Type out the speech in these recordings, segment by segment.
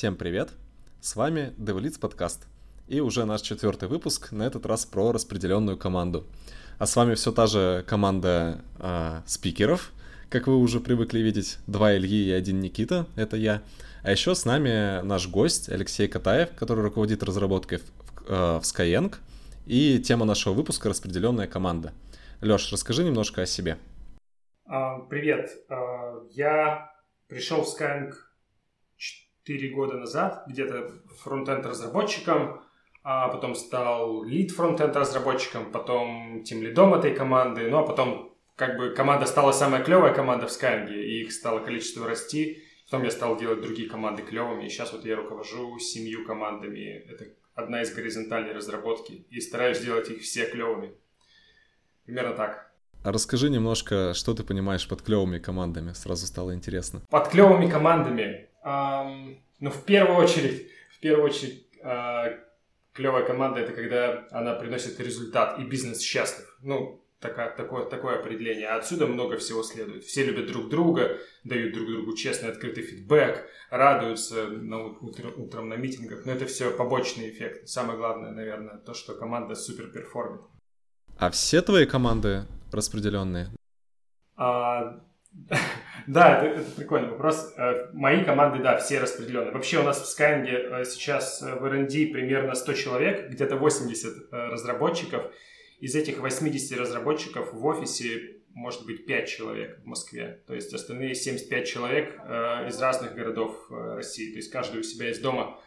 Всем привет! С вами DevLeads подкаст. И уже наш четвертый выпуск, на этот раз про распределенную команду. А с вами все та же команда э, спикеров, как вы уже привыкли видеть, два Ильи и один Никита, это я. А еще с нами наш гость Алексей Катаев, который руководит разработкой в, э, в Skyeng. И тема нашего выпуска — распределенная команда. Леш, расскажи немножко о себе. А, привет. Я пришел в Skyeng 4 года назад, где-то фронтенд разработчиком, а потом стал лид фронтенд разработчиком, потом тем лидом этой команды, ну а потом как бы команда стала самая клевая команда в Skyeng, и их стало количество расти. Потом я стал делать другие команды клевыми, и сейчас вот я руковожу семью командами. Это одна из горизонтальной разработки, и стараюсь делать их все клевыми. Примерно так. А расскажи немножко, что ты понимаешь под клевыми командами, сразу стало интересно. Под клевыми командами ну, в первую очередь, в первую очередь, uh, клевая команда это когда она приносит результат и бизнес счастлив. Ну, такое, такое, такое определение. А отсюда много всего следует. Все любят друг друга, дают друг другу честный, открытый фидбэк, радуются на утро, утром на митингах. Но это все побочный эффект. Самое главное, наверное, то, что команда супер перформит. А все твои команды распределенные? А, да, это, это прикольный вопрос. Э, мои команды, да, все распределенные. Вообще у нас в Skyeng э, сейчас в R&D примерно 100 человек, где-то 80 э, разработчиков. Из этих 80 разработчиков в офисе может быть 5 человек в Москве. То есть остальные 75 человек из разных городов России. То есть каждый у себя из дома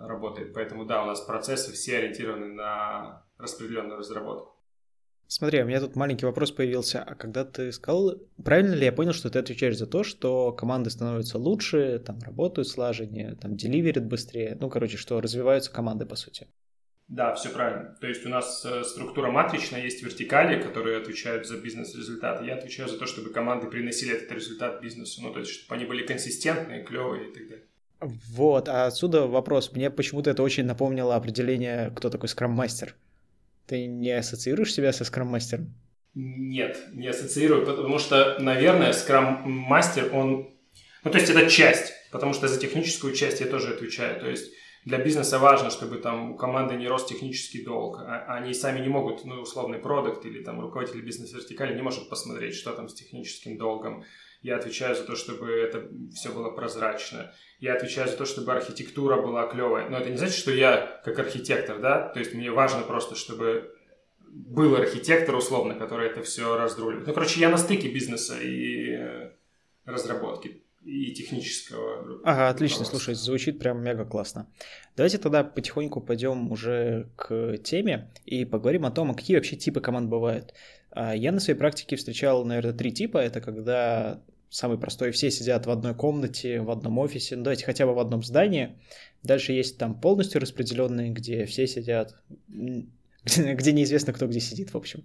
работает. Поэтому да, у нас процессы все ориентированы на распределенную разработку. Смотри, у меня тут маленький вопрос появился. А когда ты сказал, правильно ли я понял, что ты отвечаешь за то, что команды становятся лучше, там работают слаженнее, там деливерят быстрее, ну, короче, что развиваются команды, по сути? Да, все правильно. То есть у нас э, структура матричная, есть вертикали, которые отвечают за бизнес-результаты. Я отвечаю за то, чтобы команды приносили этот результат бизнесу. Ну, то есть, чтобы они были консистентные, клевые и так далее. Вот, а отсюда вопрос. Мне почему-то это очень напомнило определение, кто такой скрам-мастер. Ты не ассоциируешь себя со скрам-мастером? Нет, не ассоциирую, потому что, наверное, скрам-мастер, он... Ну, то есть это часть, потому что за техническую часть я тоже отвечаю. То есть для бизнеса важно, чтобы там у команды не рос технический долг. А, они сами не могут, ну, условный продукт или там руководитель бизнес-вертикали не может посмотреть, что там с техническим долгом. Я отвечаю за то, чтобы это все было прозрачно. Я отвечаю за то, чтобы архитектура была клевая. Но это не значит, что я как архитектор, да, то есть мне важно просто, чтобы был архитектор, условно, который это все разруливает. Ну, короче, я на стыке бизнеса и э, разработки и технического. Ага, отлично, слушай, звучит прям мега классно. Давайте тогда потихоньку пойдем уже к теме и поговорим о том, а какие вообще типы команд бывают. А, я на своей практике встречал, наверное, три типа. Это когда самый простой, все сидят в одной комнате, в одном офисе, ну давайте хотя бы в одном здании. Дальше есть там полностью распределенные, где все сидят, где, неизвестно, кто где сидит, в общем.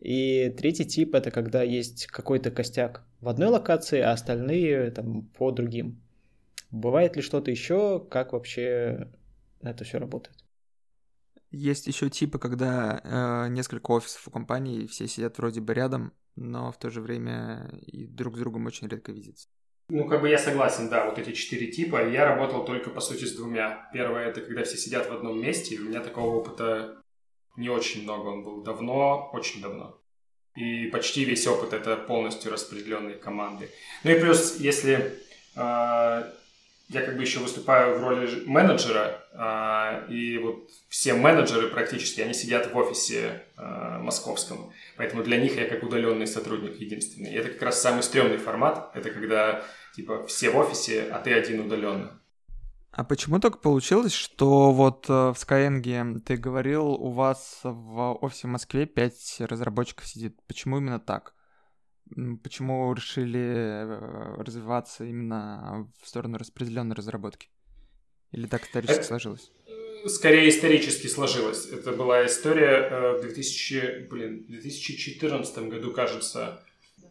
И третий тип — это когда есть какой-то костяк в одной локации, а остальные там по другим. Бывает ли что-то еще? Как вообще это все работает? Есть еще типы, когда э, несколько офисов у компании, все сидят вроде бы рядом, но в то же время и друг с другом очень редко видятся. Ну, как бы я согласен, да, вот эти четыре типа. Я работал только, по сути, с двумя. Первое — это когда все сидят в одном месте, у меня такого опыта не очень много. Он был давно, очень давно. И почти весь опыт — это полностью распределенные команды. Ну и плюс, если э, я как бы еще выступаю в роли менеджера, э, и вот все менеджеры практически, они сидят в офисе э, московском. Поэтому для них я как удаленный сотрудник единственный. И это как раз самый стрёмный формат. Это когда типа все в офисе, а ты один удаленно. А почему так получилось, что вот э, в Skyeng ты говорил, у вас в офисе в Москве 5 разработчиков сидит? Почему именно так? Почему решили э, развиваться именно в сторону распределенной разработки? Или так исторически Это... сложилось? скорее исторически сложилось. Это была история э, в 2000, блин, 2014 году, кажется,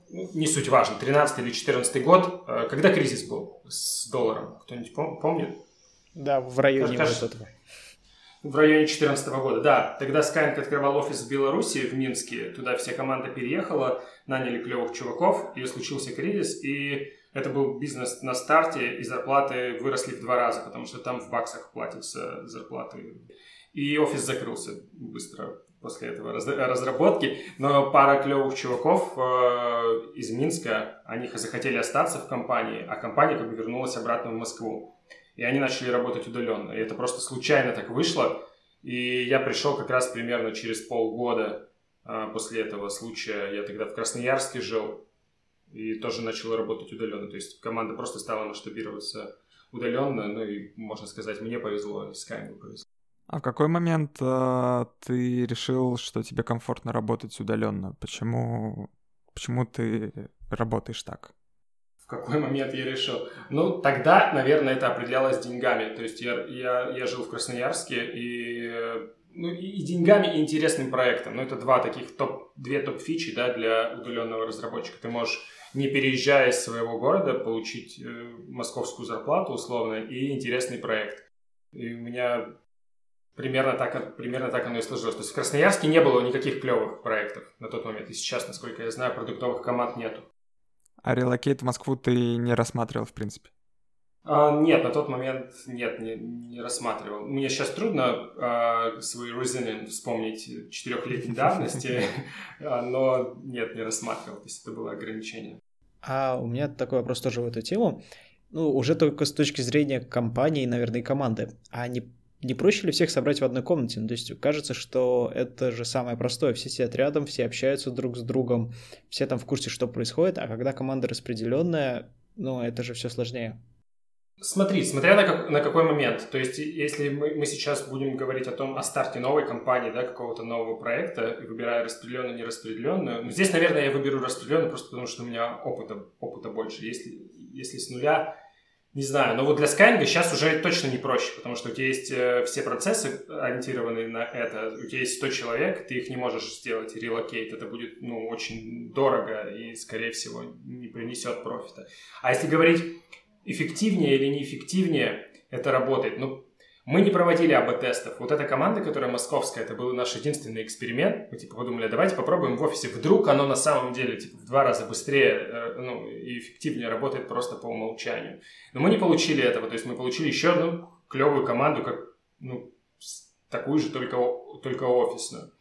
ну, не суть важно, 13 или 14 год, э, когда кризис был с долларом. Кто-нибудь помнит? Да, в районе кажется, вот этого. В районе 2014 года, да. Тогда Skyeng открывал офис в Беларуси, в Минске. Туда вся команда переехала, наняли клевых чуваков, и случился кризис, и это был бизнес на старте, и зарплаты выросли в два раза, потому что там в баксах платятся зарплаты. И офис закрылся быстро после этого разработки. Но пара клевых чуваков э, из Минска, они захотели остаться в компании, а компания как бы вернулась обратно в Москву. И они начали работать удаленно. И это просто случайно так вышло. И я пришел как раз примерно через полгода э, после этого случая. Я тогда в Красноярске жил и тоже начала работать удаленно. То есть команда просто стала масштабироваться удаленно, ну и, можно сказать, мне повезло, и Skyeng повезло. А в какой момент э, ты решил, что тебе комфортно работать удаленно? Почему, почему ты работаешь так? В какой момент я решил? Ну, тогда, наверное, это определялось деньгами. То есть я, я, я жил в Красноярске, и, ну, и деньгами, и интересным проектом. Ну, это два таких топ, две топ-фичи да, для удаленного разработчика. Ты можешь не переезжая из своего города, получить э, московскую зарплату условно и интересный проект. И у меня примерно так, примерно так оно и сложилось. То есть в Красноярске не было никаких клевых проектов на тот момент. И сейчас, насколько я знаю, продуктовых команд нету. А релокейт в Москву ты не рассматривал, в принципе? А, нет, на тот момент нет, не, не рассматривал. Мне сейчас трудно а, свой reasoning вспомнить четырехлетней давности, а, но нет, не рассматривал. То есть это было ограничение. А у меня такой вопрос тоже в эту тему. Ну, уже только с точки зрения компании, наверное, и команды. А не, не проще ли всех собрать в одной комнате? Ну, то есть кажется, что это же самое простое. Все сидят рядом, все общаются друг с другом, все там в курсе, что происходит. А когда команда распределенная, ну, это же все сложнее. Смотри, смотря на, как, на какой момент. То есть, если мы, мы сейчас будем говорить о том, о старте новой компании, да, какого-то нового проекта, выбирая распределенную, нераспределенную, ну, здесь, наверное, я выберу распределенную просто потому, что у меня опыта, опыта больше. Если, если с нуля, не знаю. Но вот для Skyeng сейчас уже точно не проще, потому что у тебя есть э, все процессы ориентированные на это. У тебя есть 100 человек, ты их не можешь сделать relocate. Это будет, ну, очень дорого и, скорее всего, не принесет профита. А если говорить эффективнее или неэффективнее это работает. Ну, мы не проводили АБ-тестов. Вот эта команда, которая московская, это был наш единственный эксперимент. Мы типа подумали, давайте попробуем в офисе. Вдруг оно на самом деле типа, в два раза быстрее э, ну, и эффективнее работает просто по умолчанию. Но мы не получили этого. То есть мы получили еще одну клевую команду, как ну, такую же, только, только офисную.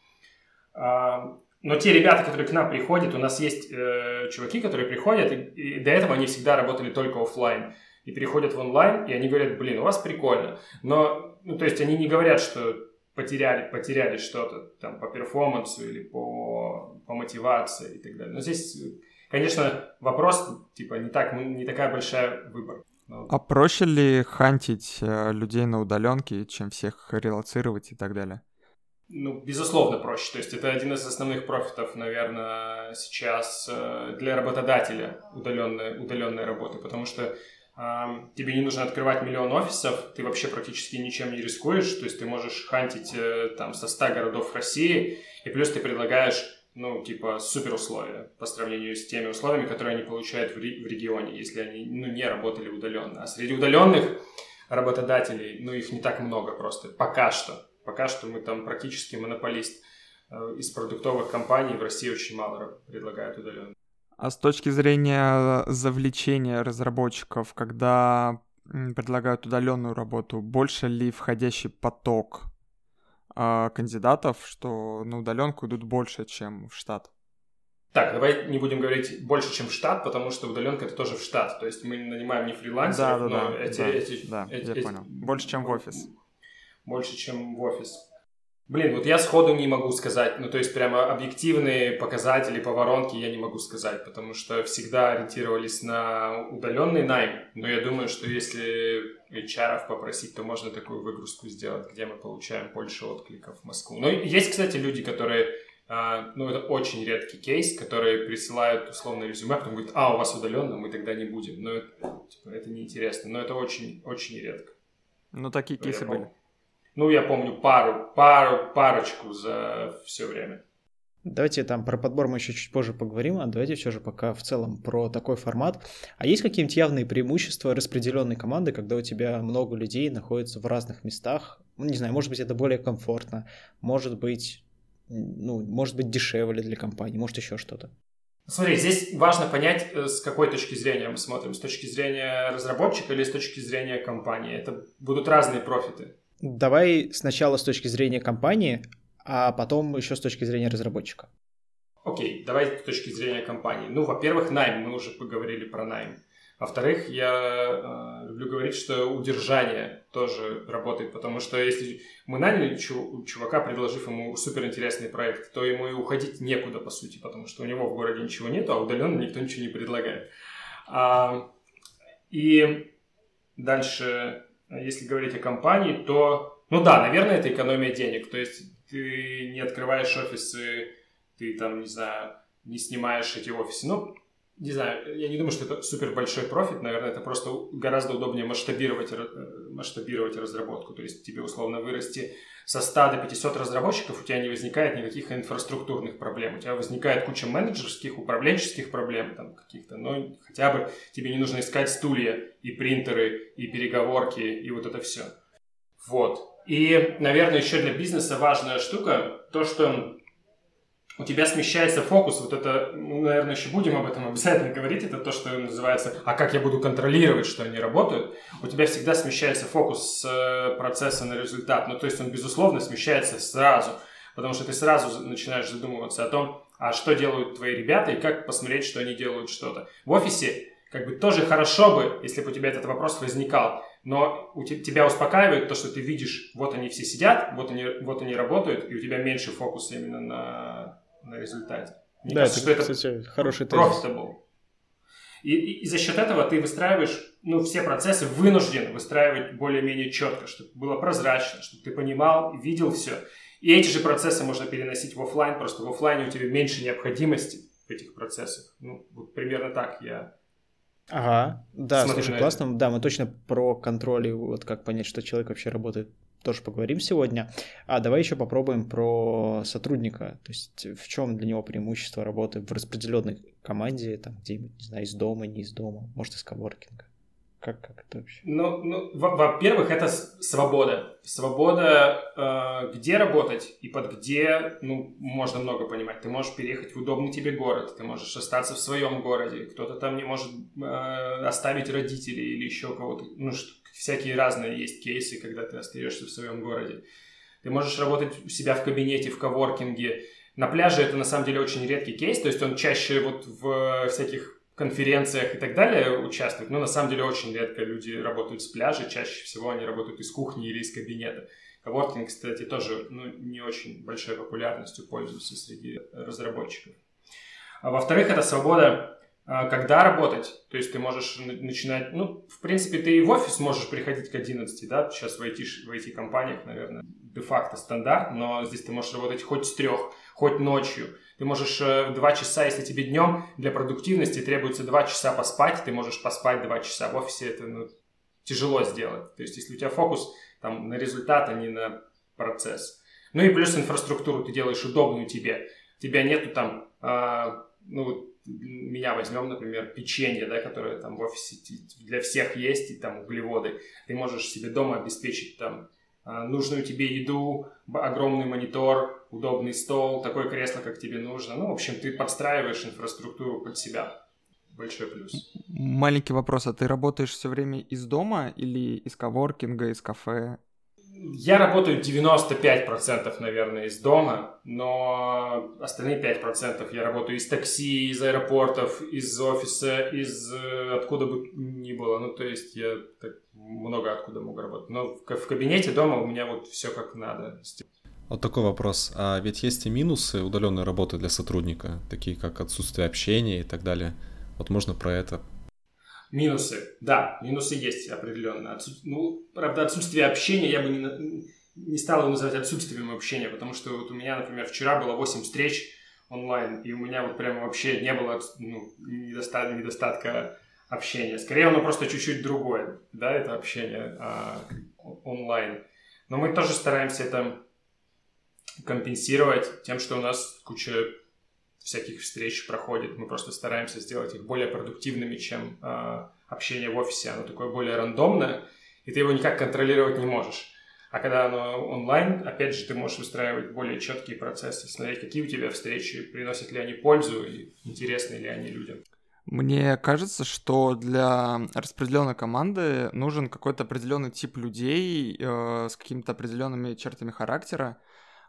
А, но те ребята, которые к нам приходят, у нас есть э, чуваки, которые приходят, и, и до этого они всегда работали только офлайн. И переходят в онлайн, и они говорят, блин, у вас прикольно. Но, ну, то есть они не говорят, что потеряли, потеряли что-то там по перформансу или по, по мотивации и так далее. Но здесь, конечно, вопрос, типа, не, так, не такая большая выбор. Но... А проще ли хантить э, людей на удаленке, чем всех релацировать и так далее? ну, безусловно, проще. То есть это один из основных профитов, наверное, сейчас э, для работодателя удаленной, удаленной работы, потому что тебе не нужно открывать миллион офисов, ты вообще практически ничем не рискуешь, то есть ты можешь хантить э, там со 100 городов России, и плюс ты предлагаешь ну, типа, супер условия по сравнению с теми условиями, которые они получают в, в регионе, если они, ну, не работали удаленно. А среди удаленных работодателей, ну, их не так много просто, пока что. Пока что мы там практически монополист. Э, из продуктовых компаний в России очень мало предлагают удаленно. А с точки зрения завлечения разработчиков, когда предлагают удаленную работу, больше ли входящий поток э, кандидатов, что на удаленку идут больше, чем в штат? Так, давай не будем говорить больше, чем в штат, потому что удаленка это тоже в штат. То есть мы нанимаем не фрилансеров, да, да, но да, эти, да, эти, да, эти, я эти, понял. Больше, чем в офис больше, чем в офис. Блин, вот я сходу не могу сказать, ну то есть прямо объективные показатели по воронке я не могу сказать, потому что всегда ориентировались на удаленный найм, но я думаю, что если HR попросить, то можно такую выгрузку сделать, где мы получаем больше откликов в Москву. Но есть, кстати, люди, которые, а, ну это очень редкий кейс, которые присылают условно резюме, а потом говорят, а, у вас удаленно, мы тогда не будем. Но это, типа, это неинтересно, но это очень, очень редко. Ну такие кейсы были. Ну, я помню пару, пару, парочку за все время. Давайте там про подбор мы еще чуть позже поговорим, а давайте все же пока в целом про такой формат. А есть какие-нибудь явные преимущества распределенной команды, когда у тебя много людей находится в разных местах? Ну, не знаю, может быть, это более комфортно, может быть, ну, может быть, дешевле для компании, может, еще что-то. Смотри, здесь важно понять, э, с какой точки зрения мы смотрим. С точки зрения разработчика или с точки зрения компании. Это будут разные профиты. Давай сначала с точки зрения компании, а потом еще с точки зрения разработчика. Окей, давай с точки зрения компании. Ну, во-первых, найм. Мы уже поговорили про найм. Во-вторых, я э, люблю говорить, что удержание тоже работает, потому что если мы наняли чувака, предложив ему суперинтересный проект, то ему и уходить некуда, по сути, потому что у него в городе ничего нет, а удаленно никто ничего не предлагает. А, и дальше, если говорить о компании, то, ну да, наверное, это экономия денег, то есть ты не открываешь офисы, ты там, не знаю, не снимаешь эти офисы, ну, не знаю, я не думаю, что это супер большой профит, наверное, это просто гораздо удобнее масштабировать, э, масштабировать разработку. То есть тебе условно вырасти со 100 до 500 разработчиков, у тебя не возникает никаких инфраструктурных проблем. У тебя возникает куча менеджерских, управленческих проблем там каких-то, но хотя бы тебе не нужно искать стулья и принтеры, и переговорки, и вот это все. Вот. И, наверное, еще для бизнеса важная штука, то, что у тебя смещается фокус, вот это, ну, наверное, еще будем об этом обязательно говорить, это то, что называется «а как я буду контролировать, что они работают?», у тебя всегда смещается фокус с э, процесса на результат, ну, то есть он, безусловно, смещается сразу, потому что ты сразу начинаешь задумываться о том, а что делают твои ребята и как посмотреть, что они делают что-то. В офисе как бы тоже хорошо бы, если бы у тебя этот вопрос возникал, но у тебя успокаивает то, что ты видишь, вот они все сидят, вот они, вот они работают, и у тебя меньше фокуса именно на на результате. Мне да, кажется, это, что кстати, это хороший тезис. И, и, и за счет этого ты выстраиваешь, ну, все процессы вынужден выстраивать более-менее четко, чтобы было прозрачно, чтобы ты понимал, видел все. И эти же процессы можно переносить в офлайн, просто в офлайне у тебя меньше необходимости в этих процессах. Ну, вот примерно так я Ага, да, слушай, классно. Да, мы точно про контроль и вот как понять, что человек вообще работает тоже поговорим сегодня. А давай еще попробуем про сотрудника. То есть в чем для него преимущество работы в распределенной команде, там где-нибудь, не знаю, из дома, не из дома, может, из коворкинга. Как, как это вообще? Ну, ну во-первых, это свобода. Свобода, э, где работать и под где, ну, можно много понимать. Ты можешь переехать в удобный тебе город, ты можешь остаться в своем городе, кто-то там не может э, оставить родителей или еще кого-то. Ну, что, всякие разные есть кейсы, когда ты остаешься в своем городе. Ты можешь работать у себя в кабинете, в коворкинге. На пляже это на самом деле очень редкий кейс, то есть он чаще вот в всяких конференциях и так далее участвует, но на самом деле очень редко люди работают с пляжа, чаще всего они работают из кухни или из кабинета. Коворкинг, кстати, тоже ну, не очень большой популярностью пользуется среди разработчиков. А во-вторых, это свобода когда работать. То есть ты можешь начинать, ну, в принципе, ты и в офис можешь приходить к 11, да, сейчас в IT, в IT-компаниях, наверное, де-факто стандарт, но здесь ты можешь работать хоть с трех, хоть ночью. Ты можешь э, 2 часа, если тебе днем для продуктивности требуется 2 часа поспать, ты можешь поспать 2 часа. В офисе это ну, тяжело сделать. То есть если у тебя фокус там, на результат, а не на процесс. Ну и плюс инфраструктуру ты делаешь удобную тебе. У тебя нету там, э, ну, меня возьмем, например, печенье, да, которое там в офисе для всех есть, и там углеводы. Ты можешь себе дома обеспечить там а, нужную тебе еду, огромный монитор, удобный стол, такое кресло, как тебе нужно. Ну, в общем, ты подстраиваешь инфраструктуру под себя. Большой плюс. Маленький вопрос, а ты работаешь все время из дома или из коворкинга, из кафе? Я работаю 95%, наверное, из дома, но остальные 5% я работаю из такси, из аэропортов, из офиса, из э, откуда бы ни было. Ну, то есть я так много откуда могу работать. Но в кабинете дома у меня вот все как надо. Вот такой вопрос. А ведь есть и минусы удаленной работы для сотрудника, такие как отсутствие общения и так далее. Вот можно про это Минусы. Да, минусы есть определенно. Отсут... Ну, правда, отсутствие общения я бы не, не стал его называть отсутствием общения, потому что вот у меня, например, вчера было 8 встреч онлайн, и у меня вот прямо вообще не было ну, недостатка, недостатка общения. Скорее, оно просто чуть-чуть другое, да, это общение а, онлайн. Но мы тоже стараемся это компенсировать тем, что у нас куча всяких встреч проходит. Мы просто стараемся сделать их более продуктивными, чем э, общение в офисе. Оно такое более рандомное, и ты его никак контролировать не можешь. А когда оно онлайн, опять же, ты можешь устраивать более четкие процессы, смотреть, какие у тебя встречи, приносят ли они пользу и интересны ли они людям. Мне кажется, что для распределенной команды нужен какой-то определенный тип людей э, с какими-то определенными чертами характера,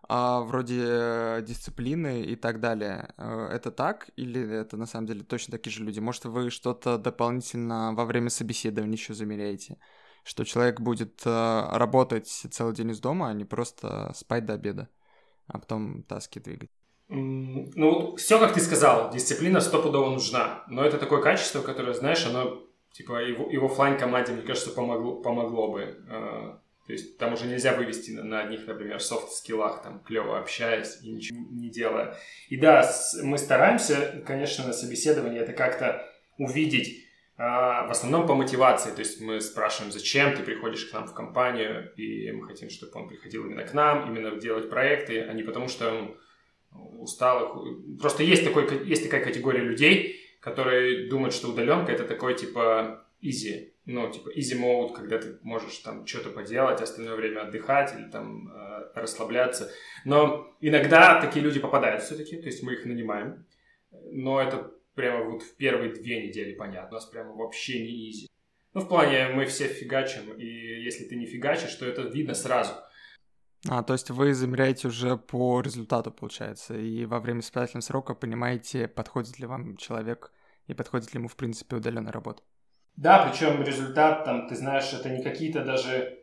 вроде дисциплины и так далее. Э, это так или это на самом деле точно такие же люди? Может, вы что-то дополнительно во время собеседования еще замеряете? что человек будет э, работать целый день из дома, а не просто спать до обеда, а потом таски двигать. Ну, все, как ты сказал, дисциплина стопудово нужна. Но это такое качество, которое, знаешь, оно, типа, его, его флайн команде, мне кажется, помогло, помогло бы. То есть там уже нельзя вывести на, одних, например, софт-скиллах, там, клево общаясь и ничего не делая. И да, с, мы стараемся, конечно, на собеседовании это как-то увидеть, а, в основном по мотивации, то есть мы спрашиваем, зачем ты приходишь к нам в компанию, и мы хотим, чтобы он приходил именно к нам, именно делать проекты, а не потому что он устал. Просто есть, такой, есть такая категория людей, которые думают, что удаленка это такой типа easy, ну типа easy mode, когда ты можешь там что-то поделать, остальное время отдыхать или там э, расслабляться. Но иногда такие люди попадают все-таки, то есть мы их нанимаем, но это прямо вот в первые две недели понятно. У нас прямо вообще не изи. Ну, в плане, мы все фигачим, и если ты не фигачишь, то это видно сразу. А, то есть вы замеряете уже по результату, получается, и во время испытательного срока понимаете, подходит ли вам человек и подходит ли ему, в принципе, удаленная работа. Да, причем результат, там, ты знаешь, это не какие-то даже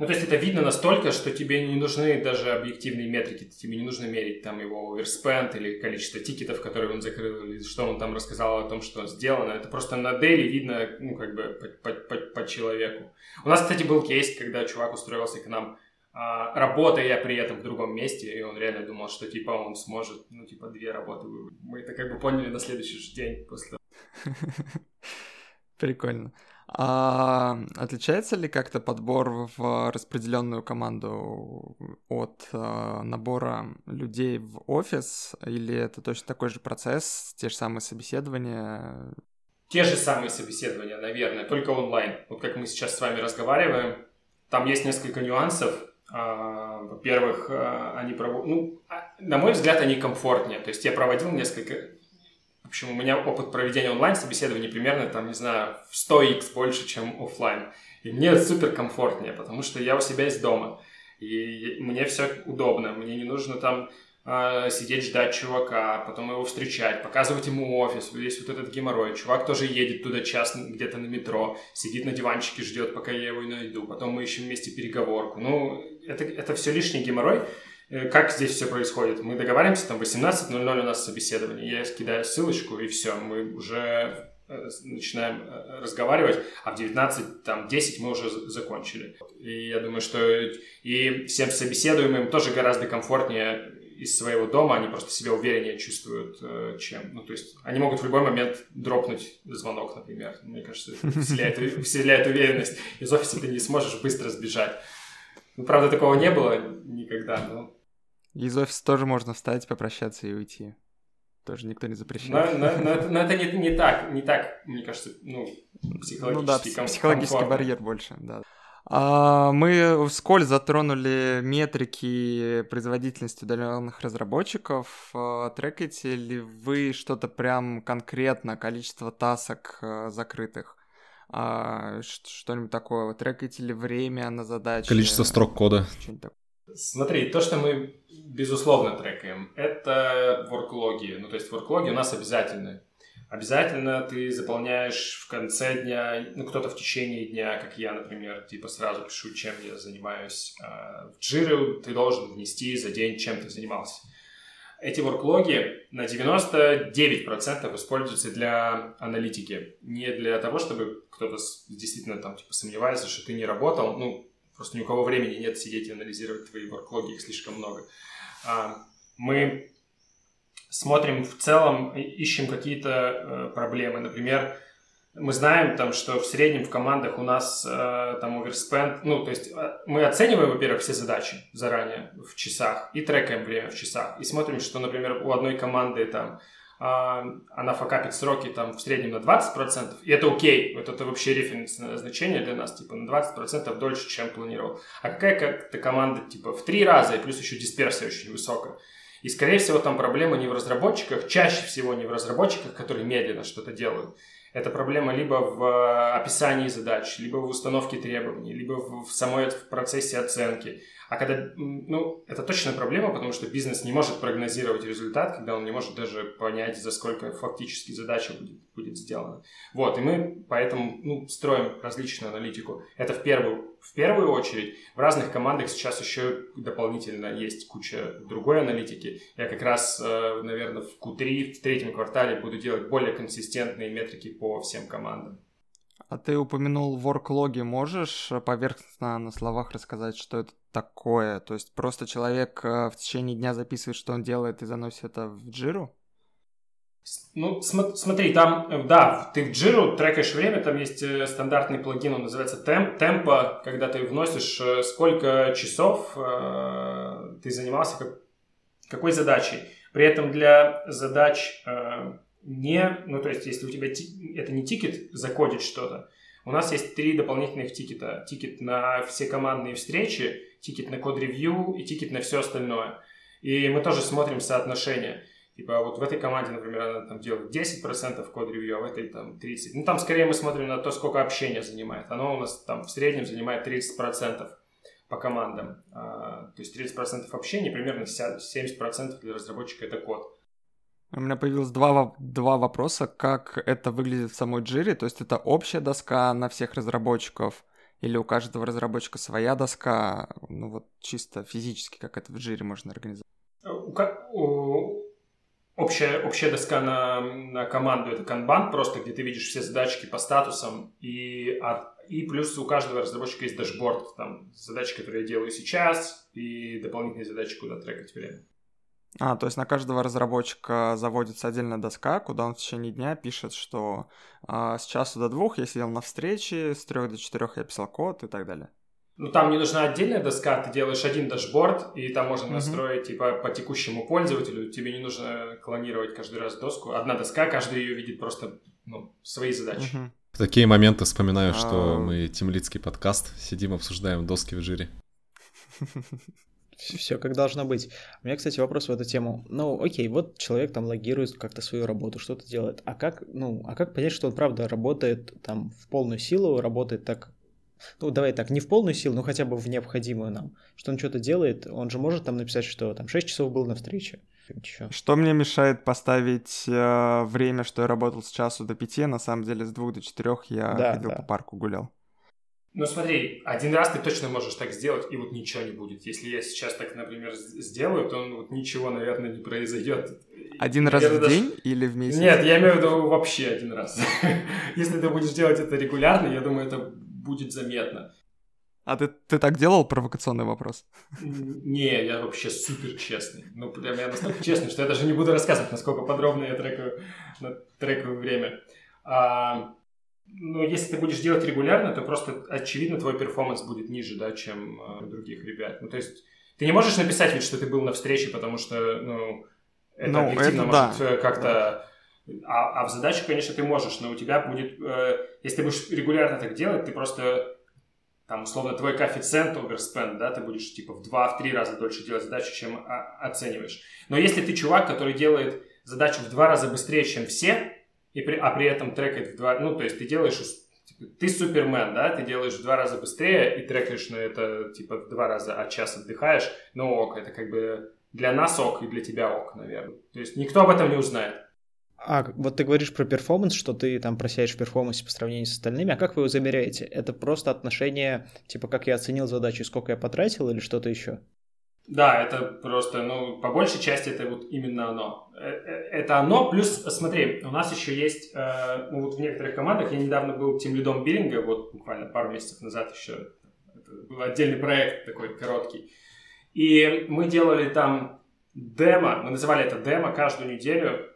ну, то есть это видно настолько, что тебе не нужны даже объективные метрики, тебе не нужно мерить там его оверспенд или количество тикетов, которые он закрыл, или что он там рассказал о том, что сделано. Это просто на дейли видно, ну, как бы по, по, по, по человеку. У нас, кстати, был кейс, когда чувак устроился к нам, а, работая при этом в другом месте, и он реально думал, что, типа, он сможет, ну, типа, две работы. Мы это как бы поняли на следующий же день после Прикольно. А отличается ли как-то подбор в распределенную команду от э, набора людей в офис, или это точно такой же процесс, те же самые собеседования? Те же самые собеседования, наверное, только онлайн. Вот как мы сейчас с вами разговариваем, там есть несколько нюансов. А, во-первых, а, они проводят, ну, а, на мой взгляд, они комфортнее. То есть я проводил несколько в общем, у меня опыт проведения онлайн-собеседований примерно, там, не знаю, в 100x больше, чем офлайн. И мне супер комфортнее, потому что я у себя из дома. И мне все удобно. Мне не нужно там э, сидеть, ждать чувака, потом его встречать, показывать ему офис. Есть вот этот геморрой. Чувак тоже едет туда час где-то на метро, сидит на диванчике, ждет, пока я его найду. Потом мы ищем вместе переговорку. Ну, это, это все лишний геморрой. Э, как здесь все происходит? Мы договариваемся, там 18.00 у нас собеседование, я скидаю ссылочку, и все, мы уже э, начинаем э, разговаривать, а в 19, там, 10 мы уже закончили. И я думаю, что и всем собеседуемым тоже гораздо комфортнее из своего дома, они просто себя увереннее чувствуют, чем... Ну, то есть они могут в любой момент дропнуть звонок, например. Мне кажется, вселяет, вселяет уверенность. Из офиса ты не сможешь быстро сбежать. Ну, правда, такого не было никогда, но из офиса тоже можно встать, попрощаться и уйти. Тоже никто не запрещает. Но, но, но, это, но это не, не так, не так, мне кажется, ну, психологический, ну, да, ком- психологический комфортно. барьер больше, да. А, мы вскользь затронули метрики производительности удаленных разработчиков. А, трекаете ли вы что-то прям конкретно, количество тасок а, закрытых? Что-нибудь такое? Трекаете ли время на задачи? Количество строк кода. Что-нибудь такое. Смотри, то, что мы безусловно трекаем, это ворклоги. Ну, то есть ворклоги у нас обязательны. Обязательно ты заполняешь в конце дня, ну, кто-то в течение дня, как я, например, типа сразу пишу, чем я занимаюсь. А в Jira ты должен внести за день, чем ты занимался. Эти ворклоги на 99% используются для аналитики. Не для того, чтобы кто-то действительно там типа сомневается, что ты не работал. Ну, Просто ни у кого времени нет сидеть и анализировать твои ворклоги, их слишком много. А, мы смотрим в целом, ищем какие-то э, проблемы. Например, мы знаем, там, что в среднем в командах у нас э, там оверспенд, ну, то есть э, мы оцениваем, во-первых, все задачи заранее в часах и трекаем время в часах. И смотрим, что, например, у одной команды там она факапит сроки там в среднем на 20%, и это окей, вот это вообще референсное значение для нас, типа на 20% дольше, чем планировал. А какая как-то команда, типа в три раза, и плюс еще дисперсия очень высокая. И, скорее всего, там проблема не в разработчиках, чаще всего не в разработчиках, которые медленно что-то делают. Это проблема либо в э, описании задач, либо в установке требований, либо в самой в процессе оценки. А когда, ну, это точная проблема, потому что бизнес не может прогнозировать результат, когда он не может даже понять, за сколько фактически задача будет, будет сделана. Вот, и мы поэтому ну, строим различную аналитику. Это в первую, в первую очередь. В разных командах сейчас еще дополнительно есть куча другой аналитики. Я как раз, э, наверное, в Q3, в третьем квартале буду делать более консистентные метрики по всем командам. А ты упомянул ворклоги, можешь поверхностно на словах рассказать, что это такое? То есть просто человек э, в течение дня записывает, что он делает, и заносит это в джиру? Ну, см- смотри, там, э, да, ты в джиру трекаешь время, там есть э, стандартный плагин, он называется Temp, Tempo, когда ты вносишь, сколько часов э, ты занимался как, какой задачей. При этом для задач э, не, ну то есть если у тебя это не тикет закодить что-то, у нас есть три дополнительных тикета. Тикет на все командные встречи, тикет на код-ревью и тикет на все остальное. И мы тоже смотрим соотношение. Типа вот в этой команде, например, она там делает 10% код-ревью, а в этой там 30%. Ну там скорее мы смотрим на то, сколько общения занимает. Оно у нас там в среднем занимает 30% по командам. А, то есть 30% общения, примерно 70% для разработчика это код. У меня появилось два, два вопроса, как это выглядит в самой джире, то есть это общая доска на всех разработчиков, или у каждого разработчика своя доска, ну вот чисто физически, как это в джире можно организовать? Общая, общая доска на, на команду это канбан, просто где ты видишь все задачки по статусам, и, от, и плюс у каждого разработчика есть дашборд, там задачи, которые я делаю сейчас, и дополнительные задачи, куда трекать время. А, то есть на каждого разработчика заводится отдельная доска, куда он в течение дня пишет, что а, с часу до двух я сидел на встрече, с трех до четырех я писал код и так далее. Ну, там не нужна отдельная доска, ты делаешь один дашборд, и там можно настроить, mm-hmm. типа, по текущему пользователю. Тебе не нужно клонировать каждый раз доску. Одна доска, каждый ее видит просто, ну, свои задачи. Mm-hmm. В такие моменты вспоминаю, что а... мы темлицкий подкаст, сидим, обсуждаем доски в жире. все как должно быть. У меня, кстати, вопрос в эту тему. Ну, окей, вот человек там логирует как-то свою работу, что-то делает. А как, ну, а как понять, что он правда работает там в полную силу, работает так, ну, давай так, не в полную силу, но хотя бы в необходимую нам. Что он что-то делает, он же может там написать, что там 6 часов был на встрече. Чё? Что мне мешает поставить э, время, что я работал с часу до пяти, на самом деле с двух до четырех я да, ходил да. по парку гулял. Ну смотри, один раз ты точно можешь так сделать, и вот ничего не будет. Если я сейчас так, например, сделаю, то вот ничего, наверное, не произойдет. Один раз в даже... день или в месяц? Нет, я имею в виду вообще один раз. Если ты будешь делать это регулярно, я думаю, это будет заметно. А ты, ты так делал провокационный вопрос? Не, я вообще супер честный. Ну, прям я настолько честный, что я даже не буду рассказывать, насколько подробно я трекаю, трекаю время. А, ну, если ты будешь делать регулярно, то просто, очевидно, твой перформанс будет ниже, да, чем э, других ребят. Ну, то есть, ты не можешь написать ведь, что ты был на встрече, потому что, ну, это ну, объективно это может да. как-то... А, а в задаче, конечно, ты можешь, но у тебя будет... Э, если ты будешь регулярно так делать, ты просто... Там, условно, твой коэффициент overspend, да, ты будешь, типа, в два-три раза дольше делать задачу, чем а, оцениваешь. Но если ты чувак, который делает задачу в два раза быстрее, чем все, и при, а при этом трекать в два... Ну, то есть ты делаешь... Типа, ты супермен, да? Ты делаешь в два раза быстрее и трекаешь на это, типа, в два раза от час отдыхаешь. Ну, ок, это как бы для нас ок и для тебя ок, наверное. То есть никто об этом не узнает. А, вот ты говоришь про перформанс, что ты там проседаешь в перформансе по сравнению с остальными, а как вы его замеряете? Это просто отношение, типа, как я оценил задачу, сколько я потратил или что-то еще? Да, это просто, ну, по большей части это вот именно оно. Э, э, это оно, плюс, смотри, у нас еще есть, э, ну, вот в некоторых командах, я недавно был тем лидом биллинга, вот буквально пару месяцев назад еще, это был отдельный проект такой короткий, и мы делали там демо, мы называли это демо каждую неделю,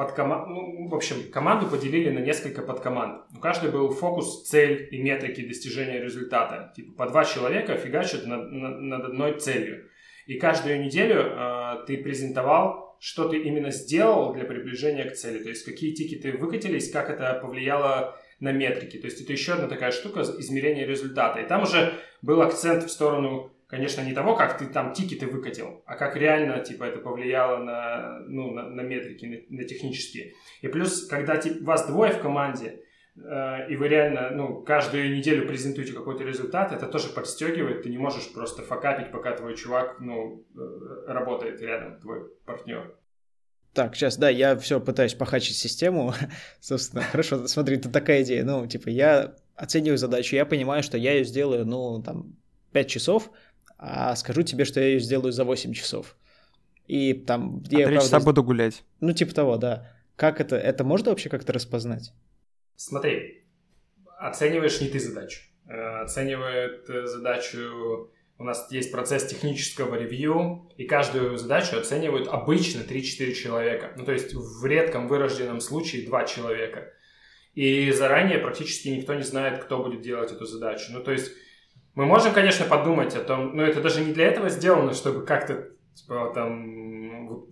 под команд... ну, в общем, команду поделили на несколько подкоманд. У каждой был фокус, цель и метрики достижения результата. Типа по два человека фигачат над, над, над одной целью. И каждую неделю э, ты презентовал, что ты именно сделал для приближения к цели, то есть какие тикеты выкатились, как это повлияло на метрики. То есть это еще одна такая штука измерения результата. И там уже был акцент в сторону, конечно, не того, как ты там тикеты выкатил, а как реально типа это повлияло на, ну, на, на метрики, на, на технические. И плюс, когда типа, вас двое в команде, э, и вы реально ну, каждую неделю презентуете какой-то результат, это тоже подстегивает. Ты не можешь просто факапить, пока твой чувак ну, э, работает рядом, твой партнер. Так, сейчас, да, я все пытаюсь похачить систему. Собственно, хорошо, смотри, это такая идея. Ну, типа, я оцениваю задачу, я понимаю, что я ее сделаю, ну, там, 5 часов, а скажу тебе, что я ее сделаю за 8 часов. И там... А я, 3 правда, часа буду гулять. Ну, типа того, да. Как это? Это можно вообще как-то распознать? Смотри, оцениваешь не ты задачу. Э, оценивает э, задачу у нас есть процесс технического ревью, и каждую задачу оценивают обычно 3-4 человека. Ну, то есть в редком вырожденном случае 2 человека. И заранее практически никто не знает, кто будет делать эту задачу. Ну, то есть мы можем, конечно, подумать о том, но это даже не для этого сделано, чтобы как-то типа, там,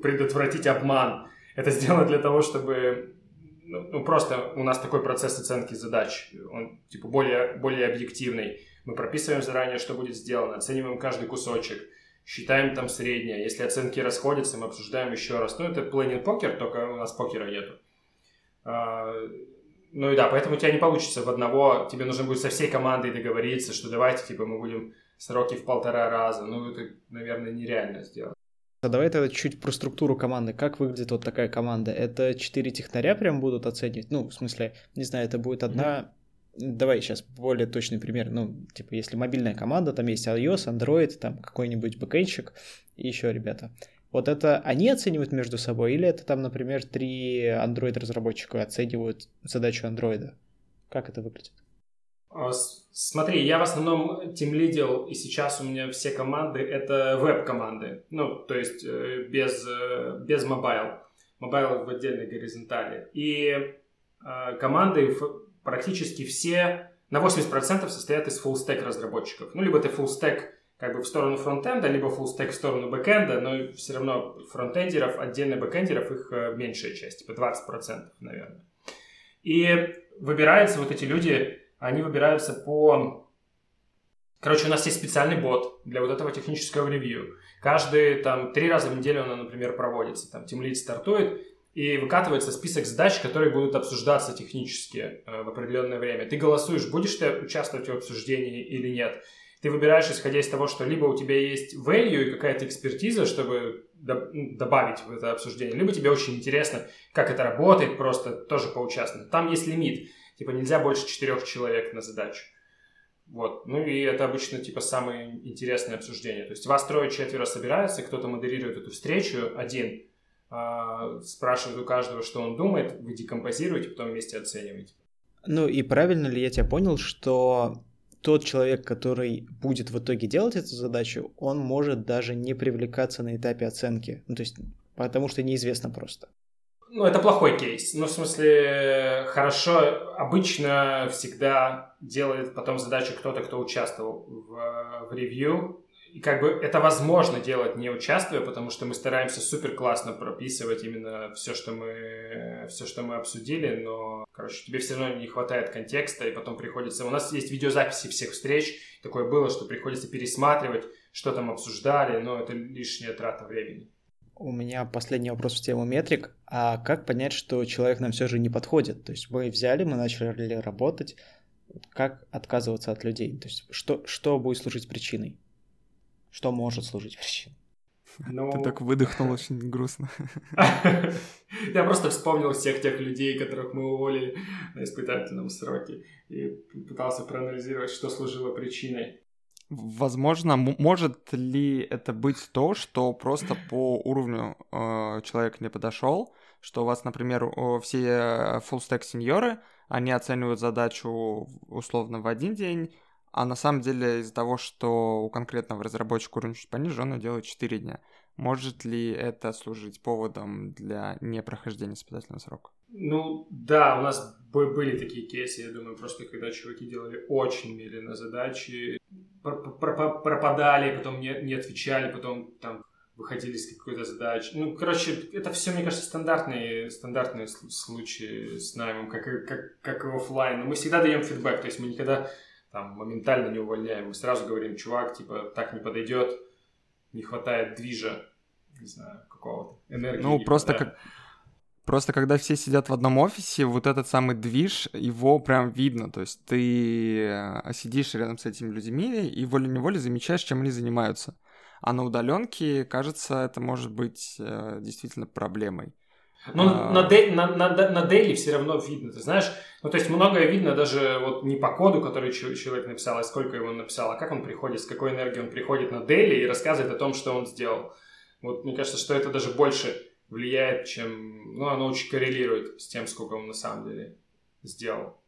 предотвратить обман. Это сделано для того, чтобы ну, ну, просто у нас такой процесс оценки задач, он типа более, более объективный. Мы прописываем заранее, что будет сделано, оцениваем каждый кусочек, считаем там среднее. Если оценки расходятся, мы обсуждаем еще раз. Ну, это planning покер, только у нас покера нету. Ну и да, поэтому у тебя не получится в одного, тебе нужно будет со всей командой договориться, что давайте, типа, мы будем сроки в полтора раза. Ну, это, наверное, нереально сделать. А давай тогда чуть про структуру команды. Как выглядит вот такая команда? Это четыре технаря прям будут оценивать? Ну, в смысле, не знаю, это будет одна Давай сейчас более точный пример. Ну, типа, если мобильная команда, там есть iOS, Android, там какой-нибудь бэкэндщик и еще ребята. Вот это они оценивают между собой, или это там, например, три Android-разработчика оценивают задачу Android? Как это выглядит? А, смотри, я в основном тем лидил, и сейчас у меня все команды — это веб-команды. Ну, то есть э, без, э, без мобайл. Мобайл в отдельной горизонтали. И э, команды практически все на 80% состоят из full stack разработчиков. Ну, либо это full stack как бы в сторону фронтенда, либо full stack в сторону бэкенда, но все равно фронтендеров, отдельно бэкендеров их э, меньшая часть, типа 20%, наверное. И выбираются вот эти люди, они выбираются по... Короче, у нас есть специальный бот для вот этого технического ревью. Каждые там три раза в неделю он, например, проводится. Там Team Lead стартует, и выкатывается список задач, которые будут обсуждаться технически э, в определенное время. Ты голосуешь, будешь ты участвовать в обсуждении или нет. Ты выбираешь, исходя из того, что либо у тебя есть value и какая-то экспертиза, чтобы ну, добавить в это обсуждение, либо тебе очень интересно, как это работает, просто тоже поучаствовать. Там есть лимит, типа нельзя больше четырех человек на задачу. Вот. Ну и это обычно типа самое интересное обсуждение. То есть вас трое-четверо собираются, кто-то модерирует эту встречу, один – а, спрашивают у каждого, что он думает, вы декомпозируете, потом вместе оцениваете. Ну и правильно ли я тебя понял, что тот человек, который будет в итоге делать эту задачу, он может даже не привлекаться на этапе оценки. Ну, то есть, потому что неизвестно просто. Ну, это плохой кейс. Ну, в смысле, хорошо, обычно всегда делает потом задачу кто-то, кто участвовал в, в ревью, и как бы это возможно делать не участвуя, потому что мы стараемся супер классно прописывать именно все, что мы, все, что мы обсудили, но, короче, тебе все равно не хватает контекста, и потом приходится... У нас есть видеозаписи всех встреч, такое было, что приходится пересматривать, что там обсуждали, но это лишняя трата времени. У меня последний вопрос в тему метрик. А как понять, что человек нам все же не подходит? То есть мы взяли, мы начали работать. Как отказываться от людей? То есть что, что будет служить причиной? Что может служить причиной? Ну... Ты так выдохнул очень грустно. Я просто вспомнил всех тех людей, которых мы уволили на испытательном сроке, и пытался проанализировать, что служило причиной. Возможно, может ли это быть то, что просто по уровню э, человек не подошел, что у вас, например, все full stack сеньоры, они оценивают задачу условно в один день, а на самом деле из-за того, что у конкретного разработчика уровень чуть пониже, он делает 4 дня. Может ли это служить поводом для непрохождения испытательного срока? Ну, да, у нас были такие кейсы, я думаю, просто когда чуваки делали очень медленно задачи, пропадали, потом не, не отвечали, потом там выходили с какой-то задачи. Ну, короче, это все, мне кажется, стандартные, стандартные случаи с наймом, как, как, как и офлайн. Но мы всегда даем фидбэк, то есть мы никогда там моментально не увольняем. Мы сразу говорим, чувак, типа, так не подойдет, не хватает движа, не знаю, какого-то энергии. Ну, просто как, Просто когда все сидят в одном офисе, вот этот самый движ, его прям видно. То есть ты э, сидишь рядом с этими людьми и волей-неволей замечаешь, чем они занимаются. А на удаленке, кажется, это может быть э, действительно проблемой. Ну, а... на, на, на, на дейли все равно видно, ты знаешь. Ну, то есть многое видно даже вот не по коду, который человек написал, а сколько его написал, а как он приходит, с какой энергией он приходит на дейли и рассказывает о том, что он сделал. Вот мне кажется, что это даже больше влияет, чем... Ну, оно очень коррелирует с тем, сколько он на самом деле сделал.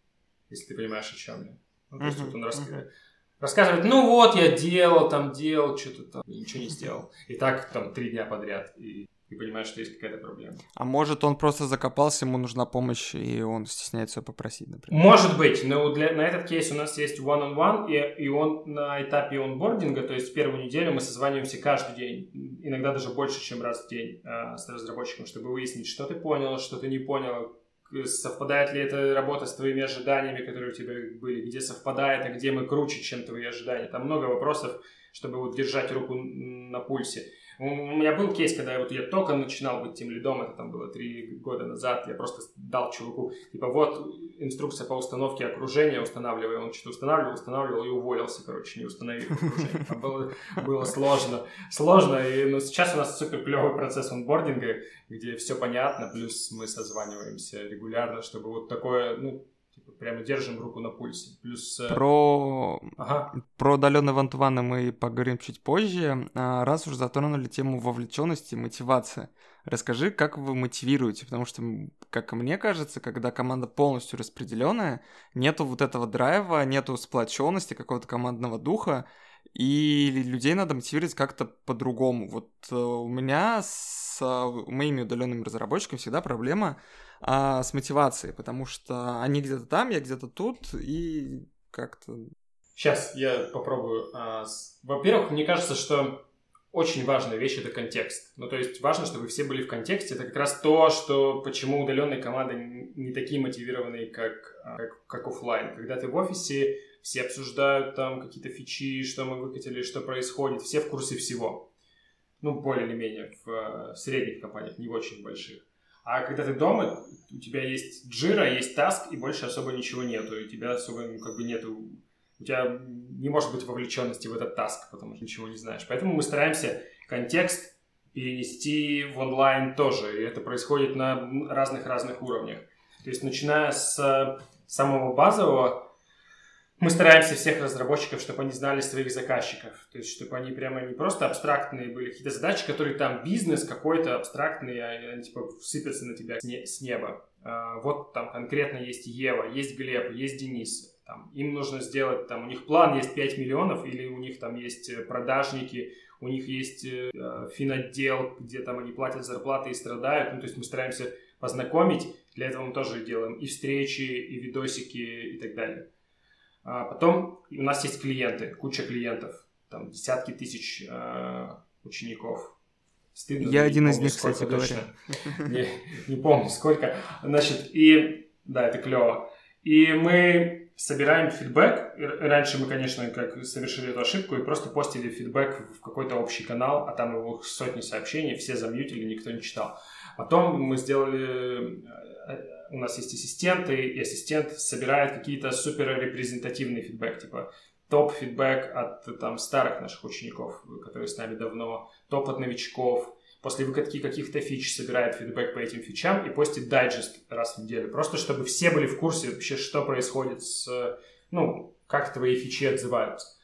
Если ты понимаешь, о чем я. Ну, то есть вот он рассказывает, рассказывает, ну вот, я делал, там делал, что-то там, ничего не сделал. И так там три дня подряд. И и понимаешь, что есть какая-то проблема. А может, он просто закопался, ему нужна помощь, и он стесняется ее попросить, например? Может быть, но для, на этот кейс у нас есть one-on-one, и, и он на этапе онбординга, то есть первую неделю мы созваниваемся каждый день, иногда даже больше, чем раз в день э, с разработчиком, чтобы выяснить, что ты понял, что ты не понял, совпадает ли эта работа с твоими ожиданиями, которые у тебя были, где совпадает, а где мы круче, чем твои ожидания. Там много вопросов, чтобы вот держать руку на пульсе. У меня был кейс, когда вот я только начинал быть тем лидом, это там было три года назад, я просто дал чуваку, типа, вот инструкция по установке окружения, устанавливаю, он что-то устанавливал, устанавливал и уволился, короче, не установив окружение. Там было, было сложно, сложно, и, но сейчас у нас супер клевый процесс онбординга, где все понятно, плюс мы созваниваемся регулярно, чтобы вот такое, ну, Типа, прямо держим руку на пульсе. Плюс... Э, про, ага. про удаленные вантуваны мы поговорим чуть позже. А, раз уже затронули тему вовлеченности, мотивации. Расскажи, как вы мотивируете, потому что, как мне кажется, когда команда полностью распределенная, нету вот этого драйва, нету сплоченности, какого-то командного духа, и людей надо мотивировать как-то по-другому. Вот э, у меня с э, моими удаленными разработчиками всегда проблема а, с мотивацией, потому что они где-то там, я где-то тут, и как-то... Сейчас я попробую. А, во-первых, мне кажется, что очень важная вещь это контекст. Ну, то есть важно, чтобы все были в контексте. Это как раз то, что почему удаленные команды не такие мотивированные, как, а, как, как офлайн. Когда ты в офисе, все обсуждают там какие-то фичи, что мы выкатили, что происходит, все в курсе всего. Ну, более или менее в, в средних компаниях, не в очень больших. А когда ты дома, у тебя есть джира, есть таск, и больше особо ничего нету. И у тебя особо ну, как бы нету... У тебя не может быть вовлеченности в этот таск, потому что ничего не знаешь. Поэтому мы стараемся контекст перенести в онлайн тоже. И это происходит на разных-разных уровнях. То есть, начиная с самого базового, мы стараемся всех разработчиков, чтобы они знали своих заказчиков. То есть, чтобы они прямо не просто абстрактные были какие-то задачи, которые там бизнес какой-то абстрактный, а они типа сыпятся на тебя с неба. А, вот там конкретно есть Ева, есть Глеб, есть Денис. Там, им нужно сделать, там, у них план есть 5 миллионов, или у них там есть э, продажники, у них есть э, финотдел, где там они платят зарплаты и страдают. Ну, то есть мы стараемся познакомить, для этого мы тоже делаем и встречи, и видосики, и так далее. А потом у нас есть клиенты, куча клиентов, там десятки тысяч э, учеников. Стыдно. Я один из них, кстати говоря. Не, не помню сколько. Значит, и да, это клево. И мы собираем фидбэк. Раньше мы, конечно, как совершили эту ошибку и просто постили фидбэк в какой-то общий канал, а там его сотни сообщений, все замьютили, никто не читал. Потом мы сделали э, у нас есть ассистенты, и ассистент собирает какие-то супер репрезентативные фидбэк, типа топ-фидбэк от там старых наших учеников, которые с нами давно, топ от новичков, после выкатки каких-то фич собирает фидбэк по этим фичам и постит дайджест раз в неделю, просто чтобы все были в курсе вообще, что происходит с, ну, как твои фичи отзываются.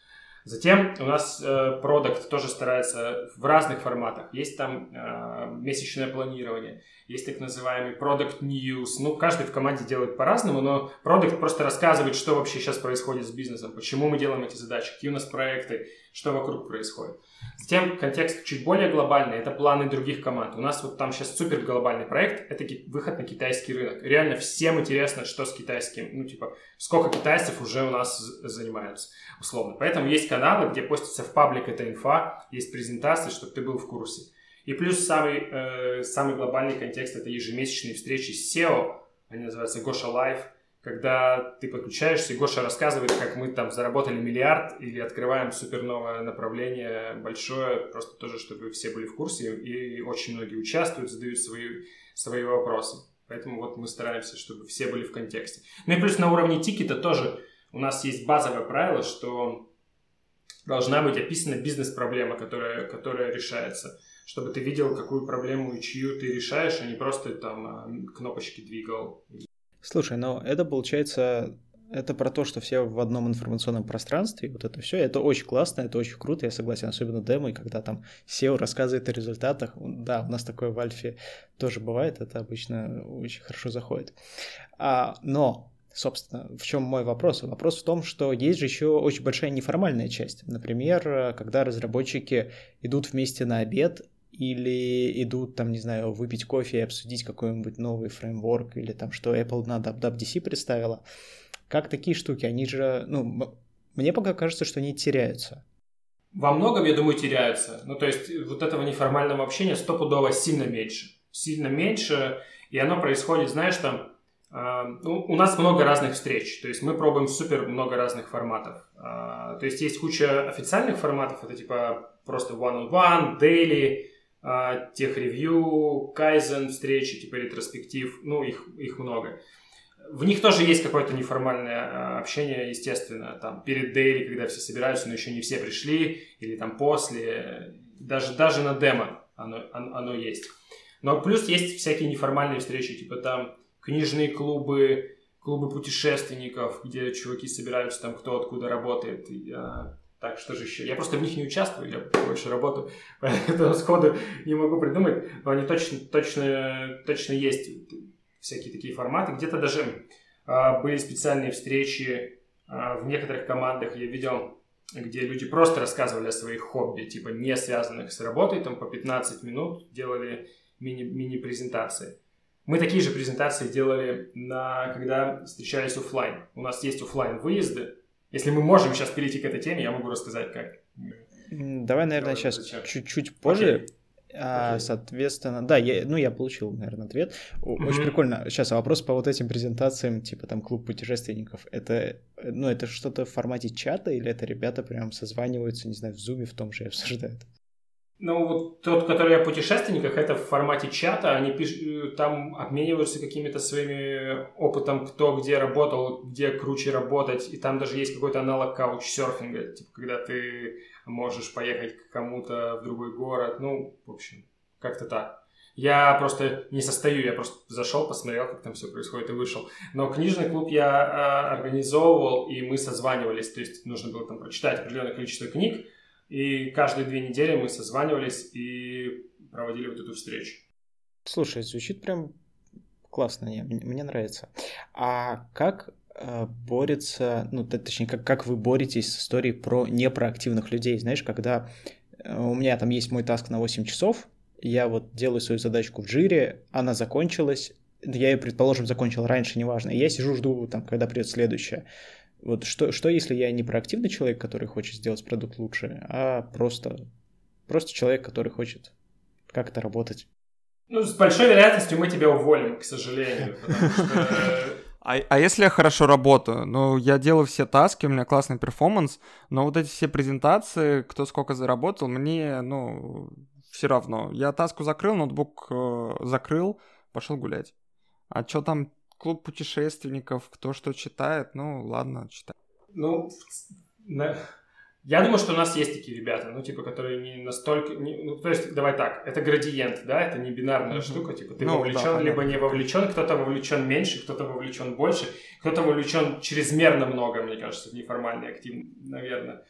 Затем у нас э, продукт тоже старается в разных форматах. Есть там э, месячное планирование, есть так называемый Product News. Ну, каждый в команде делает по-разному, но продукт просто рассказывает, что вообще сейчас происходит с бизнесом, почему мы делаем эти задачи, какие у нас проекты, что вокруг происходит. Затем контекст чуть более глобальный, это планы других команд. У нас вот там сейчас супер глобальный проект, это выход на китайский рынок. Реально всем интересно, что с китайским, ну типа, сколько китайцев уже у нас занимаются, условно. Поэтому есть каналы, где постится в паблик эта инфа, есть презентации, чтобы ты был в курсе. И плюс самый, э, самый глобальный контекст — это ежемесячные встречи с SEO, они называются Гоша Live, когда ты подключаешься, и Гоша рассказывает, как мы там заработали миллиард или открываем суперновое направление большое, просто тоже, чтобы все были в курсе, и очень многие участвуют, задают свои, свои вопросы. Поэтому вот мы стараемся, чтобы все были в контексте. Ну и плюс на уровне тикета тоже у нас есть базовое правило, что должна быть описана бизнес-проблема, которая, которая решается чтобы ты видел, какую проблему и чью ты решаешь, а не просто там а, кнопочки двигал. Слушай, но это получается это про то, что все в одном информационном пространстве, вот это все, это очень классно, это очень круто, я согласен, особенно демо, когда там SEO рассказывает о результатах, да, у нас такое в Альфе тоже бывает, это обычно очень хорошо заходит. А, но собственно, в чем мой вопрос? Вопрос в том, что есть же еще очень большая неформальная часть. Например, когда разработчики идут вместе на обед или идут там, не знаю, выпить кофе и обсудить какой-нибудь новый фреймворк или там, что Apple на WWDC представила. Как такие штуки? Они же, ну, мне пока кажется, что они теряются. Во многом, я думаю, теряются. Ну, то есть вот этого неформального общения стопудово сильно меньше. Сильно меньше, и оно происходит, знаешь, там, э, ну, у нас много разных встреч, то есть мы пробуем супер много разных форматов. Э, то есть есть куча официальных форматов, это типа просто one-on-one, daily, а, тех ревью, кайзен встречи, типа ретроспектив, ну, их, их много. В них тоже есть какое-то неформальное а, общение, естественно, там, перед дейли, когда все собираются, но еще не все пришли, или там после, даже, даже на демо оно, оно, оно есть. Но плюс есть всякие неформальные встречи, типа там книжные клубы, клубы путешественников, где чуваки собираются, там кто откуда работает, и, а, так, что же еще? Я просто в них не участвую, я больше работаю, поэтому сходу не могу придумать, но они точно, точно, точно есть всякие такие форматы. Где-то даже а, были специальные встречи а, в некоторых командах, я видел, где люди просто рассказывали о своих хобби, типа не связанных с работой, там по 15 минут делали мини, мини-презентации. Мы такие же презентации делали, на, когда встречались офлайн. У нас есть офлайн выезды, если мы можем сейчас перейти к этой теме, я могу рассказать, как. Давай, наверное, сейчас чуть-чуть позже. А, okay. Соответственно, да, я, ну я получил, наверное, ответ. Mm-hmm. Очень прикольно. Сейчас а вопрос по вот этим презентациям, типа там клуб путешественников. Это, ну, это что-то в формате чата или это ребята прям созваниваются, не знаю, в зуме в том же и обсуждают? Ну, вот тот, который о путешественниках, это в формате чата, они пиш... Э, там обмениваются какими-то своими опытом, кто где работал, где круче работать, и там даже есть какой-то аналог каучсерфинга, типа, когда ты можешь поехать к кому-то в другой город, ну, в общем, как-то так. Я просто не состою, я просто зашел, посмотрел, как там все происходит и вышел. Но книжный клуб я а, организовывал, и мы созванивались, то есть нужно было там прочитать определенное количество книг, и каждые две недели мы созванивались и проводили вот эту встречу. Слушай, звучит прям классно, мне, мне нравится. А как э, борется, ну, точнее, как, как вы боретесь с историей про непроактивных людей? Знаешь, когда э, у меня там есть мой таск на 8 часов, я вот делаю свою задачку в джире, она закончилась, я ее, предположим, закончил раньше, неважно, и я сижу, жду, там, когда придет следующая. Вот что, что если я не проактивный человек, который хочет сделать продукт лучше, а просто, просто человек, который хочет как-то работать? Ну, с большой вероятностью мы тебя уволим, к сожалению, А, а если я хорошо работаю? Ну, я делаю все таски, у меня классный перформанс, но вот эти все презентации, кто сколько заработал, мне, ну, все равно. Я таску закрыл, ноутбук э, закрыл, пошел гулять. А что там клуб путешественников, кто что читает, ну ладно, читай. Ну, на... я думаю, что у нас есть такие ребята, ну, типа, которые не настолько... Не... Ну, то есть, давай так, это градиент, да, это не бинарная mm-hmm. штука, типа, ты ну, вовлечен, да, либо не вовлечен, кто-то вовлечен меньше, кто-то вовлечен больше, кто-то вовлечен чрезмерно много, мне кажется, в неформальный актив, наверное.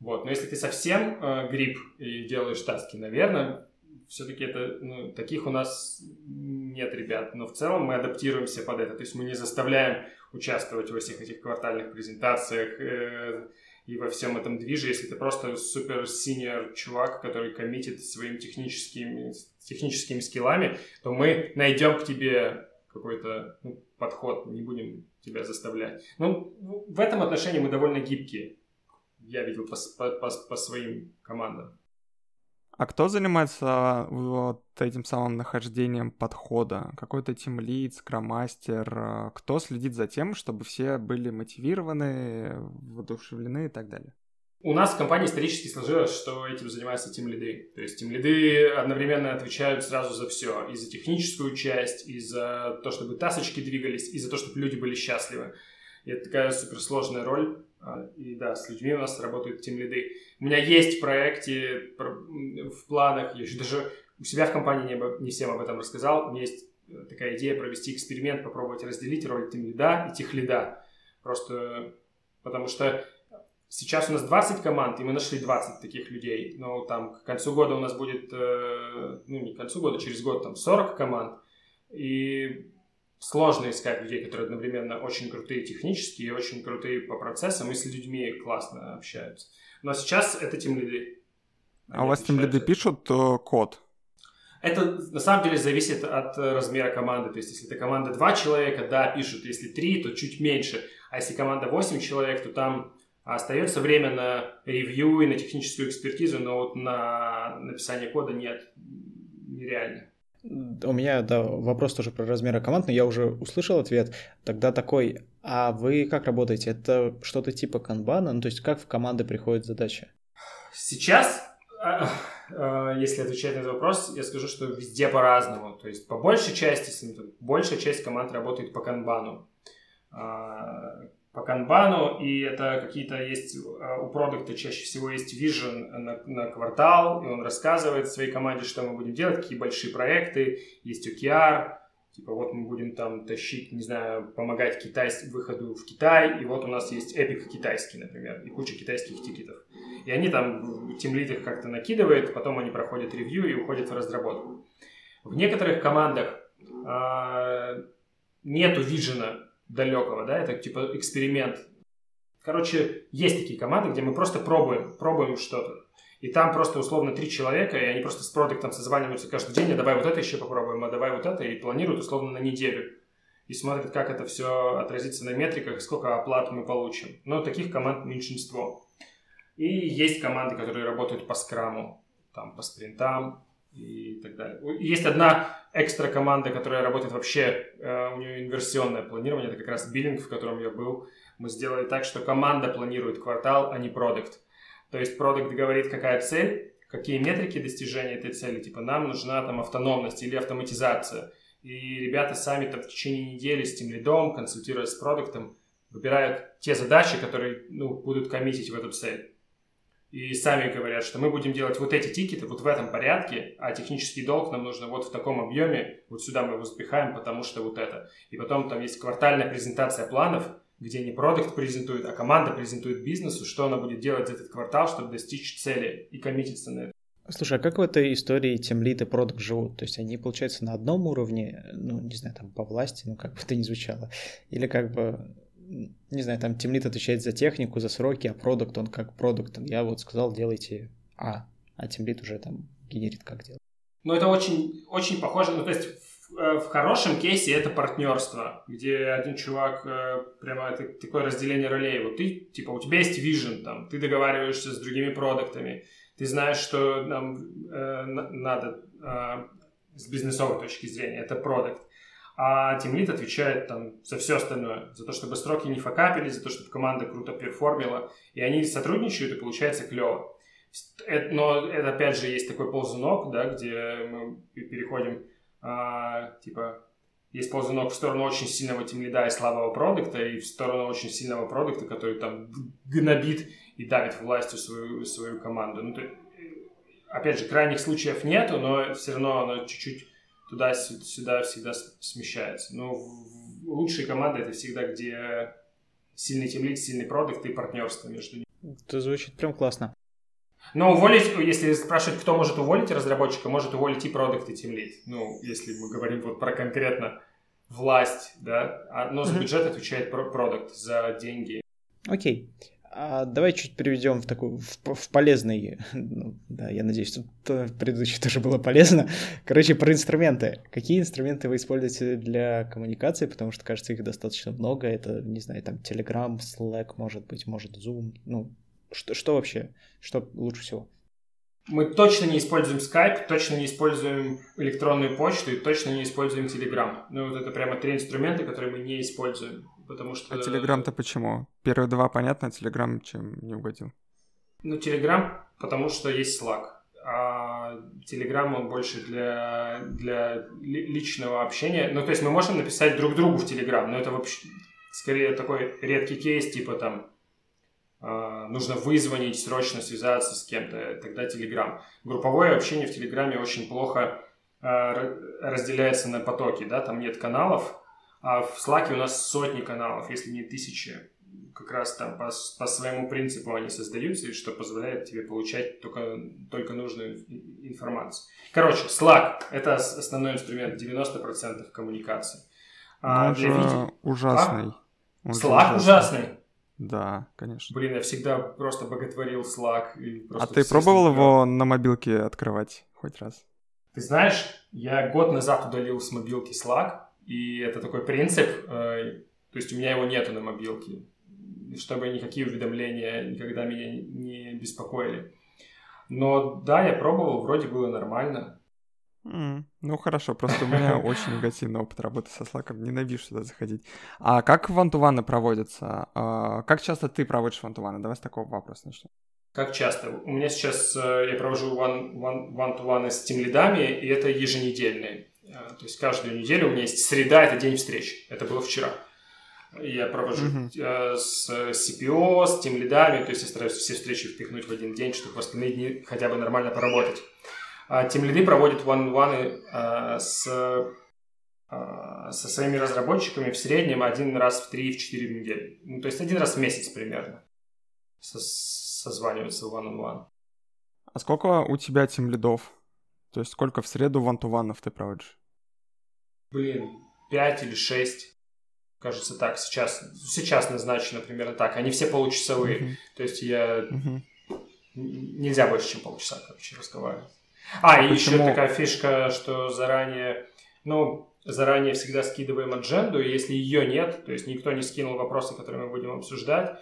Вот, но если ты совсем э, гриб и делаешь таски, наверное, все-таки это, ну, таких у нас нет ребят, но в целом мы адаптируемся под это, то есть мы не заставляем участвовать во всех этих квартальных презентациях э, и во всем этом движе, если ты просто супер синер чувак, который коммитит своими техническими, техническими скиллами, то мы найдем к тебе какой-то ну, подход, не будем тебя заставлять. Ну, в этом отношении мы довольно гибкие, я видел по, по, по, по своим командам. А кто занимается вот этим самым нахождением подхода? Какой-то тимлид, скромастер? Кто следит за тем, чтобы все были мотивированы, воодушевлены и так далее? У нас в компании исторически сложилось, что этим занимаются тим лиды. То есть тим лиды одновременно отвечают сразу за все. И за техническую часть, и за то, чтобы тасочки двигались, и за то, чтобы люди были счастливы. И это такая суперсложная роль. А, и да, с людьми у нас работают тем лиды. У меня есть в проекте, в планах, я еще даже у себя в компании не, не всем об этом рассказал, у меня есть э, такая идея провести эксперимент, попробовать разделить роль тем лида и тех лида. Просто потому что сейчас у нас 20 команд, и мы нашли 20 таких людей. Но там к концу года у нас будет, э, ну не к концу года, через год там 40 команд. И сложно искать людей, которые одновременно очень крутые технически и очень крутые по процессам, и с людьми классно общаются. Но сейчас это тем лиды. А у вас тем лиды пишут э, код? Это на самом деле зависит от размера команды. То есть, если это команда 2 человека, да, пишут. Если 3, то чуть меньше. А если команда 8 человек, то там остается время на ревью и на техническую экспертизу, но вот на написание кода нет, нереально. У меня, да, вопрос тоже про размеры команд, но я уже услышал ответ. Тогда такой, а вы как работаете? Это что-то типа канбана? Ну, то есть как в команды приходят задачи? Сейчас, а, а, если отвечать на этот вопрос, я скажу, что везде по-разному. То есть по большей части, большая часть команд работает по канбану по канбану, и это какие-то есть, э, у продукта чаще всего есть vision на, на квартал, и он рассказывает своей команде, что мы будем делать, какие большие проекты, есть OKR, типа вот мы будем там тащить, не знаю, помогать Китай, выходу в Китай, и вот у нас есть Epic китайский, например, и куча китайских тикетов. И они там, тимлид их как-то накидывает, потом они проходят ревью и уходят в разработку. В некоторых командах э, нету вижена далекого, да, это типа эксперимент. Короче, есть такие команды, где мы просто пробуем, пробуем что-то. И там просто условно три человека, и они просто с продуктом созваниваются каждый день, а давай вот это еще попробуем, а давай вот это, и планируют условно на неделю. И смотрят, как это все отразится на метриках, сколько оплат мы получим. Но таких команд меньшинство. И есть команды, которые работают по скраму, там, по спринтам, и так далее. Есть одна экстра команда, которая работает вообще, э, у нее инверсионное планирование, это как раз биллинг, в котором я был. Мы сделали так, что команда планирует квартал, а не продукт. То есть продукт говорит, какая цель, какие метрики достижения этой цели, типа нам нужна там автономность или автоматизация. И ребята сами там в течение недели с тем лидом, консультируясь с продуктом, выбирают те задачи, которые ну, будут коммитить в эту цель и сами говорят, что мы будем делать вот эти тикеты вот в этом порядке, а технический долг нам нужно вот в таком объеме, вот сюда мы его запихаем, потому что вот это. И потом там есть квартальная презентация планов, где не продукт презентует, а команда презентует бизнесу, что она будет делать за этот квартал, чтобы достичь цели и коммититься на это. Слушай, а как в этой истории темлит и продукт живут? То есть они, получается, на одном уровне, ну, не знаю, там, по власти, ну, как бы это ни звучало, или как бы не знаю, там темлит отвечает за технику, за сроки, а продукт, он как продукт. Я вот сказал, делайте А, а темлит уже там генерит как делать. Ну, это очень, очень похоже, ну, то есть в, э, в хорошем кейсе это партнерство, где один чувак, э, прямо это такое разделение ролей. Вот ты, типа, у тебя есть вижен, там, ты договариваешься с другими продуктами, ты знаешь, что нам э, надо э, с бизнесовой точки зрения, это продукт а Team отвечает там за все остальное, за то, чтобы строки не факапились, за то, чтобы команда круто перформила, и они сотрудничают, и получается клево. Но это, опять же, есть такой ползунок, да, где мы переходим, а, типа, есть ползунок в сторону очень сильного тимлида и слабого продукта, и в сторону очень сильного продукта, который там гнобит и давит властью свою, свою команду. Ну, то, опять же, крайних случаев нету, но все равно оно чуть-чуть туда-сюда всегда смещается. Но лучшие команды это всегда, где сильный тимлит, сильный продукт и партнерство между ними. Это звучит прям классно. Но уволить, если спрашивать, кто может уволить разработчика, может уволить и продукт, и тимлит. Ну, если мы говорим вот про конкретно власть, да, а, но за бюджет отвечает продукт, за деньги. Окей. Okay. А давай чуть переведем в такой в, в полезный. Ну, да, я надеюсь, тут предыдущее тоже было полезно. Короче, про инструменты. Какие инструменты вы используете для коммуникации? Потому что, кажется, их достаточно много. Это, не знаю, там Telegram, Slack, может быть, может Zoom. Ну, что, что вообще? Что лучше всего? Мы точно не используем Skype, точно не используем электронную почту и точно не используем Telegram. Ну, вот это прямо три инструмента, которые мы не используем, потому что... А Telegram-то почему? Первые два понятно, а Telegram чем не угодил? Ну, Telegram, потому что есть Slack. А Telegram, он больше для, для личного общения. Ну, то есть мы можем написать друг другу в Telegram, но это вообще скорее такой редкий кейс, типа там а, нужно вызвонить, срочно связаться с кем-то, тогда Telegram. Групповое общение в Телеграме очень плохо а, разделяется на потоки, да, там нет каналов, а в Slack у нас сотни каналов, если не тысячи. Как раз там по, по своему принципу они создаются, что позволяет тебе получать только, только нужную информацию. Короче, Slack — это основной инструмент, 90% коммуникации. А, он же видео... ужасный. А? Он Slack ужасный. ужасный. Да, конечно. Блин, я всегда просто боготворил Slack. И а ты пробовал его на мобилке открывать хоть раз? Ты знаешь, я год назад удалил с мобилки Slack, и это такой принцип, э, то есть у меня его нету на мобилке, чтобы никакие уведомления никогда меня не беспокоили. Но да, я пробовал, вроде было нормально. Mm, ну хорошо, просто у меня очень негативный опыт работы со Slack, ненавижу сюда заходить. А как вантуваны проводятся? А, как часто ты проводишь вантуваны? Давай с такого вопроса начнем. Как часто? У меня сейчас э, я провожу ван-ту-ваны с тимлидами, и это еженедельные. Э, то есть каждую неделю у меня есть среда, это день встречи. Это было вчера. Я провожу uh-huh. с CPO, с тимлидами, то есть я стараюсь все встречи впихнуть в один день, чтобы в остальные дни хотя бы нормально поработать. А тем лиды проводят one-one а, с, со своими разработчиками в среднем один раз в 3-4 в неделю. Ну, то есть один раз в месяц примерно со созваниваются one-on-one. А сколько у тебя тем лидов? То есть сколько в среду ван-ту-ванов ты проводишь? Блин, 5 или 6. Кажется, так, сейчас, сейчас назначено примерно так. Они все получасовые. Uh-huh. То есть я... Uh-huh. Нельзя больше, чем полчаса, короче, разговаривать. А, и Почему? еще такая фишка, что заранее, ну, заранее всегда скидываем адженду, и если ее нет, то есть никто не скинул вопросы, которые мы будем обсуждать,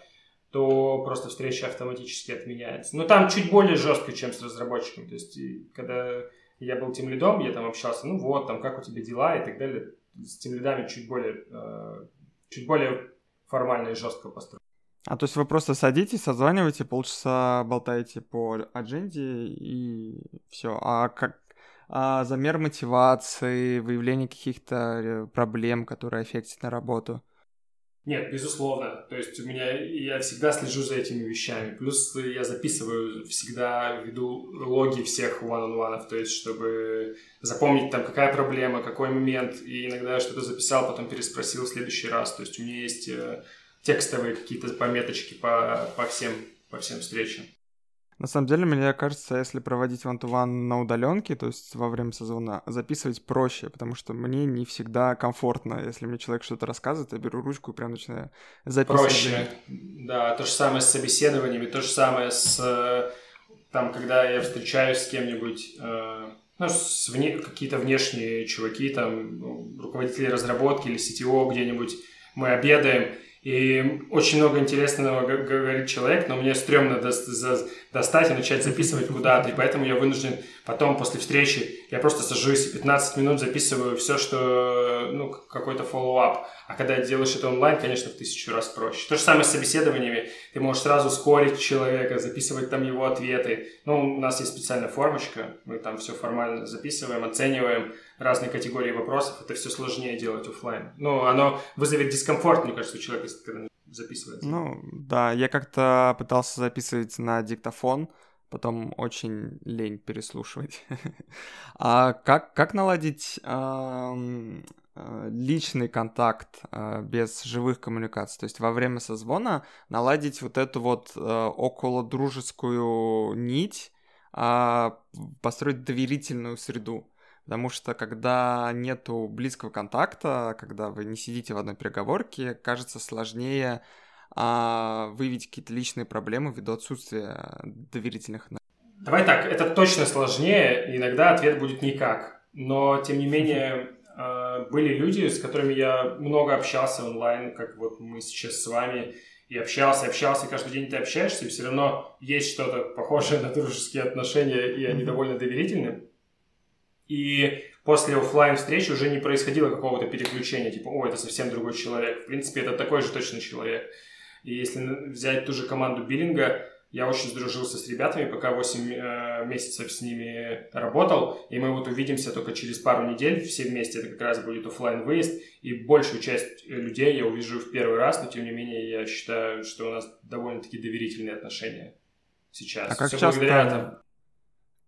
то просто встреча автоматически отменяется. Но там чуть более жестко, чем с разработчиком. То есть, когда я был тем лидом, я там общался, ну вот, там, как у тебя дела и так далее. С тем лидами чуть более, э, чуть более формально и жестко построено. А то есть вы просто садитесь, созваниваете, полчаса болтаете по адженде и все. А как а замер мотивации, выявление каких-то э, проблем, которые аффектят на работу? Нет, безусловно. То есть у меня я всегда слежу за этими вещами. Плюс я записываю, всегда веду логи всех one-on-one, то есть чтобы запомнить там какая проблема, какой момент. И иногда я что-то записал, потом переспросил в следующий раз. То есть у меня есть э, текстовые какие-то пометочки по, по, всем, по всем встречам. На самом деле, мне кажется, если проводить to -one на удаленке, то есть во время сезона, записывать проще, потому что мне не всегда комфортно. Если мне человек что-то рассказывает, я беру ручку и прям начинаю записывать. Проще, да. То же самое с собеседованиями, то же самое с там, когда я встречаюсь с кем-нибудь, э, ну, вне, какие-то внешние чуваки, там, ну, руководители разработки или CTO где-нибудь, мы обедаем, и очень много интересного говорит человек, но мне стрёмно достать и начать записывать куда-то. И поэтому я вынужден потом, после встречи, я просто сажусь и 15 минут записываю все, что, ну, какой-то follow-up. А когда делаешь это онлайн, конечно, в тысячу раз проще. То же самое с собеседованиями. Ты можешь сразу скорить человека, записывать там его ответы. Ну, у нас есть специальная формочка, мы там все формально записываем, оцениваем разные категории вопросов. Это все сложнее делать офлайн. Ну, оно вызовет дискомфорт, мне кажется, у человека, когда записывается. Ну, да, я как-то пытался записывать на диктофон, потом очень лень переслушивать. а как, как наладить э, личный контакт э, без живых коммуникаций? То есть во время созвона наладить вот эту вот э, около дружескую нить, э, построить доверительную среду. Потому что когда нету близкого контакта, когда вы не сидите в одной переговорке, кажется сложнее а, выявить какие-то личные проблемы ввиду отсутствия доверительных Давай так, это точно сложнее, иногда ответ будет никак. Но, тем не менее, а, были люди, с которыми я много общался онлайн, как вот мы сейчас с вами, и общался, общался, и каждый день ты общаешься, и все равно есть что-то похожее на дружеские отношения, и они довольно доверительны. И после офлайн встречи уже не происходило какого-то переключения, типа, о, это совсем другой человек. В принципе, это такой же точно человек. И если взять ту же команду биллинга, я очень сдружился с ребятами, пока 8 э, месяцев с ними работал, и мы вот увидимся только через пару недель все вместе, это как раз будет офлайн выезд и большую часть людей я увижу в первый раз, но тем не менее я считаю, что у нас довольно-таки доверительные отношения сейчас. А как Все часто, там...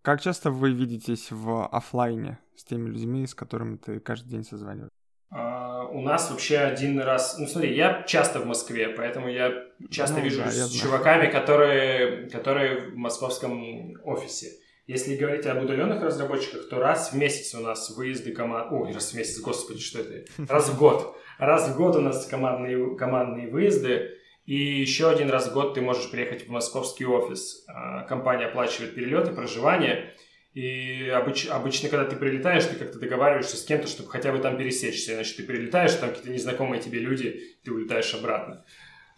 как часто вы видитесь в офлайне с теми людьми, с которыми ты каждый день созваниваешь? Uh, у нас вообще один раз... Ну, смотри, я часто в Москве, поэтому я часто ну, вижу да, с чуваками, которые, которые в московском офисе. Если говорить об удаленных разработчиках, то раз в месяц у нас выезды команд... Ой, раз в месяц, господи, что это? Раз в год. Раз в год у нас командные, командные выезды. И еще один раз в год ты можешь приехать в московский офис. А, компания оплачивает перелеты, проживание. И обыч, обычно, когда ты прилетаешь, ты как-то договариваешься с кем-то, чтобы хотя бы там пересечься. Иначе ты прилетаешь, там какие-то незнакомые тебе люди, ты улетаешь обратно.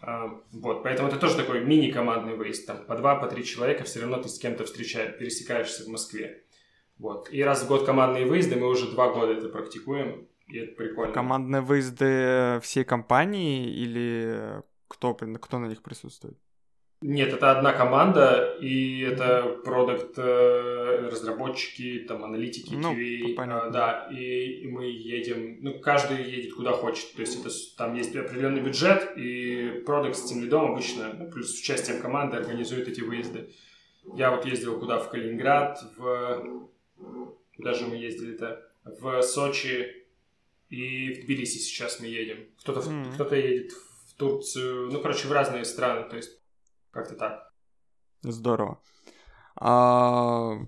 Uh, вот, поэтому это тоже такой мини-командный выезд. Там по два, по три человека все равно ты с кем-то встречаешь, пересекаешься в Москве. Вот. И раз в год командные выезды, мы уже два года это практикуем, и это прикольно. Командные выезды всей компании или кто, кто на них присутствует? Нет, это одна команда, и это продукт э, разработчики, там аналитики, ну, QA, понятно. да, и, и мы едем, ну каждый едет куда хочет, то есть это там есть определенный бюджет, и продукт с тем лидом обычно, ну, плюс с участием команды организует эти выезды. Я вот ездил куда в Калининград, в куда же мы ездили-то, в Сочи и в Тбилиси сейчас мы едем. Кто-то mm-hmm. кто-то едет в Турцию, ну короче в разные страны, то есть как-то так. Здорово. А,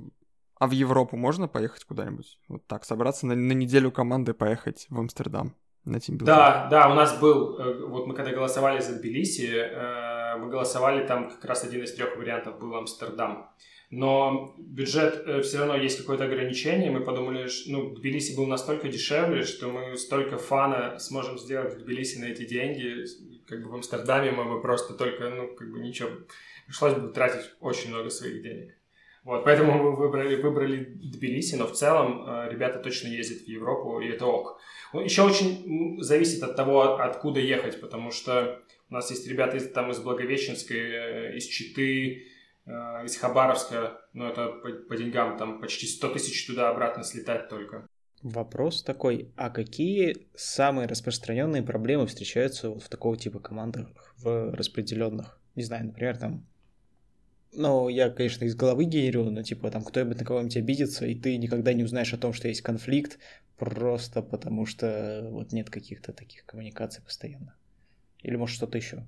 а в Европу можно поехать куда-нибудь? Вот так, собраться на, на неделю команды поехать в Амстердам на тимбилдинг? Да, да, у нас был, э, вот мы когда голосовали за Тбилиси, э, мы голосовали, там как раз один из трех вариантов был Амстердам. Но бюджет э, все равно есть какое-то ограничение. Мы подумали, что ну, Тбилиси был настолько дешевле, что мы столько фана сможем сделать в Тбилиси на эти деньги, как бы в Амстердаме мы бы просто только, ну, как бы ничего, пришлось бы тратить очень много своих денег. Вот, поэтому мы выбрали, выбрали Тбилиси, но в целом э, ребята точно ездят в Европу, и это ок. Еще очень зависит от того, откуда ехать, потому что у нас есть ребята из, там из Благовещенской, э, из Читы, из Хабаровска, но это по, по деньгам там почти 100 тысяч туда-обратно слетать только. Вопрос такой, а какие самые распространенные проблемы встречаются вот в такого типа командах, в распределенных? Не знаю, например, там ну, я, конечно, из головы генерирую, но типа там кто-нибудь на кого-нибудь обидится, и ты никогда не узнаешь о том, что есть конфликт, просто потому что вот нет каких-то таких коммуникаций постоянно. Или может что-то еще.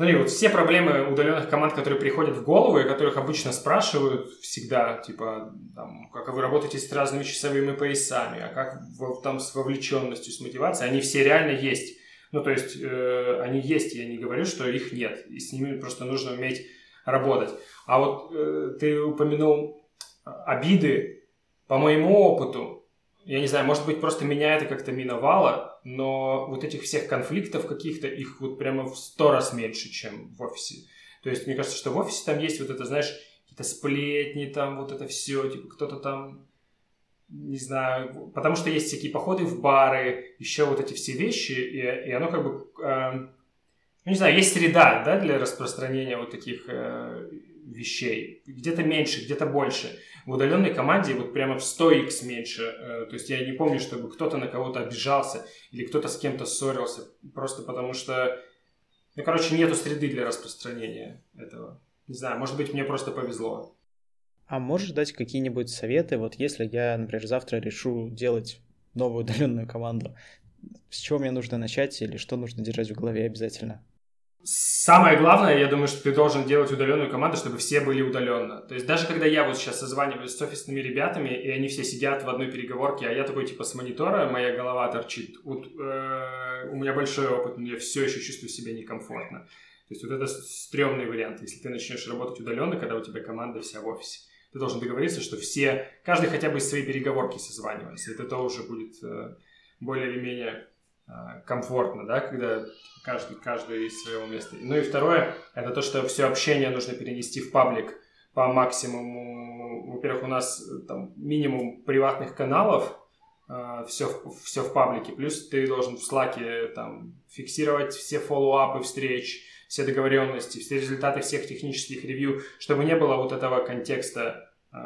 Смотри, вот все проблемы удаленных команд, которые приходят в голову и которых обычно спрашивают всегда, типа, там, как вы работаете с разными часовыми поясами, а как там с вовлеченностью, с мотивацией, они все реально есть. Ну, то есть, э, они есть, я не говорю, что их нет, и с ними просто нужно уметь работать. А вот э, ты упомянул обиды, по моему опыту, я не знаю, может быть, просто меня это как-то миновало, но вот этих всех конфликтов каких-то, их вот прямо в сто раз меньше, чем в офисе. То есть мне кажется, что в офисе там есть вот это, знаешь, какие-то сплетни, там вот это все, типа кто-то там, не знаю, потому что есть всякие походы в бары, еще вот эти все вещи, и, и оно как бы, э, ну не знаю, есть среда, да, для распространения вот таких э, вещей. Где-то меньше, где-то больше в удаленной команде вот прямо в 100x меньше. Э, то есть я не помню, чтобы кто-то на кого-то обижался или кто-то с кем-то ссорился. Просто потому что, ну, короче, нету среды для распространения этого. Не знаю, может быть, мне просто повезло. А можешь дать какие-нибудь советы, вот если я, например, завтра решу делать новую удаленную команду, с чего мне нужно начать или что нужно держать в голове обязательно? Самое главное, я думаю, что ты должен делать удаленную команду, чтобы все были удаленно. То есть даже когда я вот сейчас созваниваюсь с офисными ребятами, и они все сидят в одной переговорке, а я такой типа с монитора, моя голова торчит. Вот, э, у меня большой опыт, но я все еще чувствую себя некомфортно. То есть вот это стрёмный вариант. Если ты начнешь работать удаленно, когда у тебя команда вся в офисе, ты должен договориться, что все, каждый хотя бы из своей переговорки созванивается. Это тоже будет э, более или менее комфортно, да, когда каждый, каждый из своего места. Ну и второе, это то, что все общение нужно перенести в паблик по максимуму. Во-первых, у нас там минимум приватных каналов, все, все в паблике. Плюс ты должен в Slack там, фиксировать все фоллоуапы встреч, все договоренности, все результаты всех технических ревью, чтобы не было вот этого контекста э,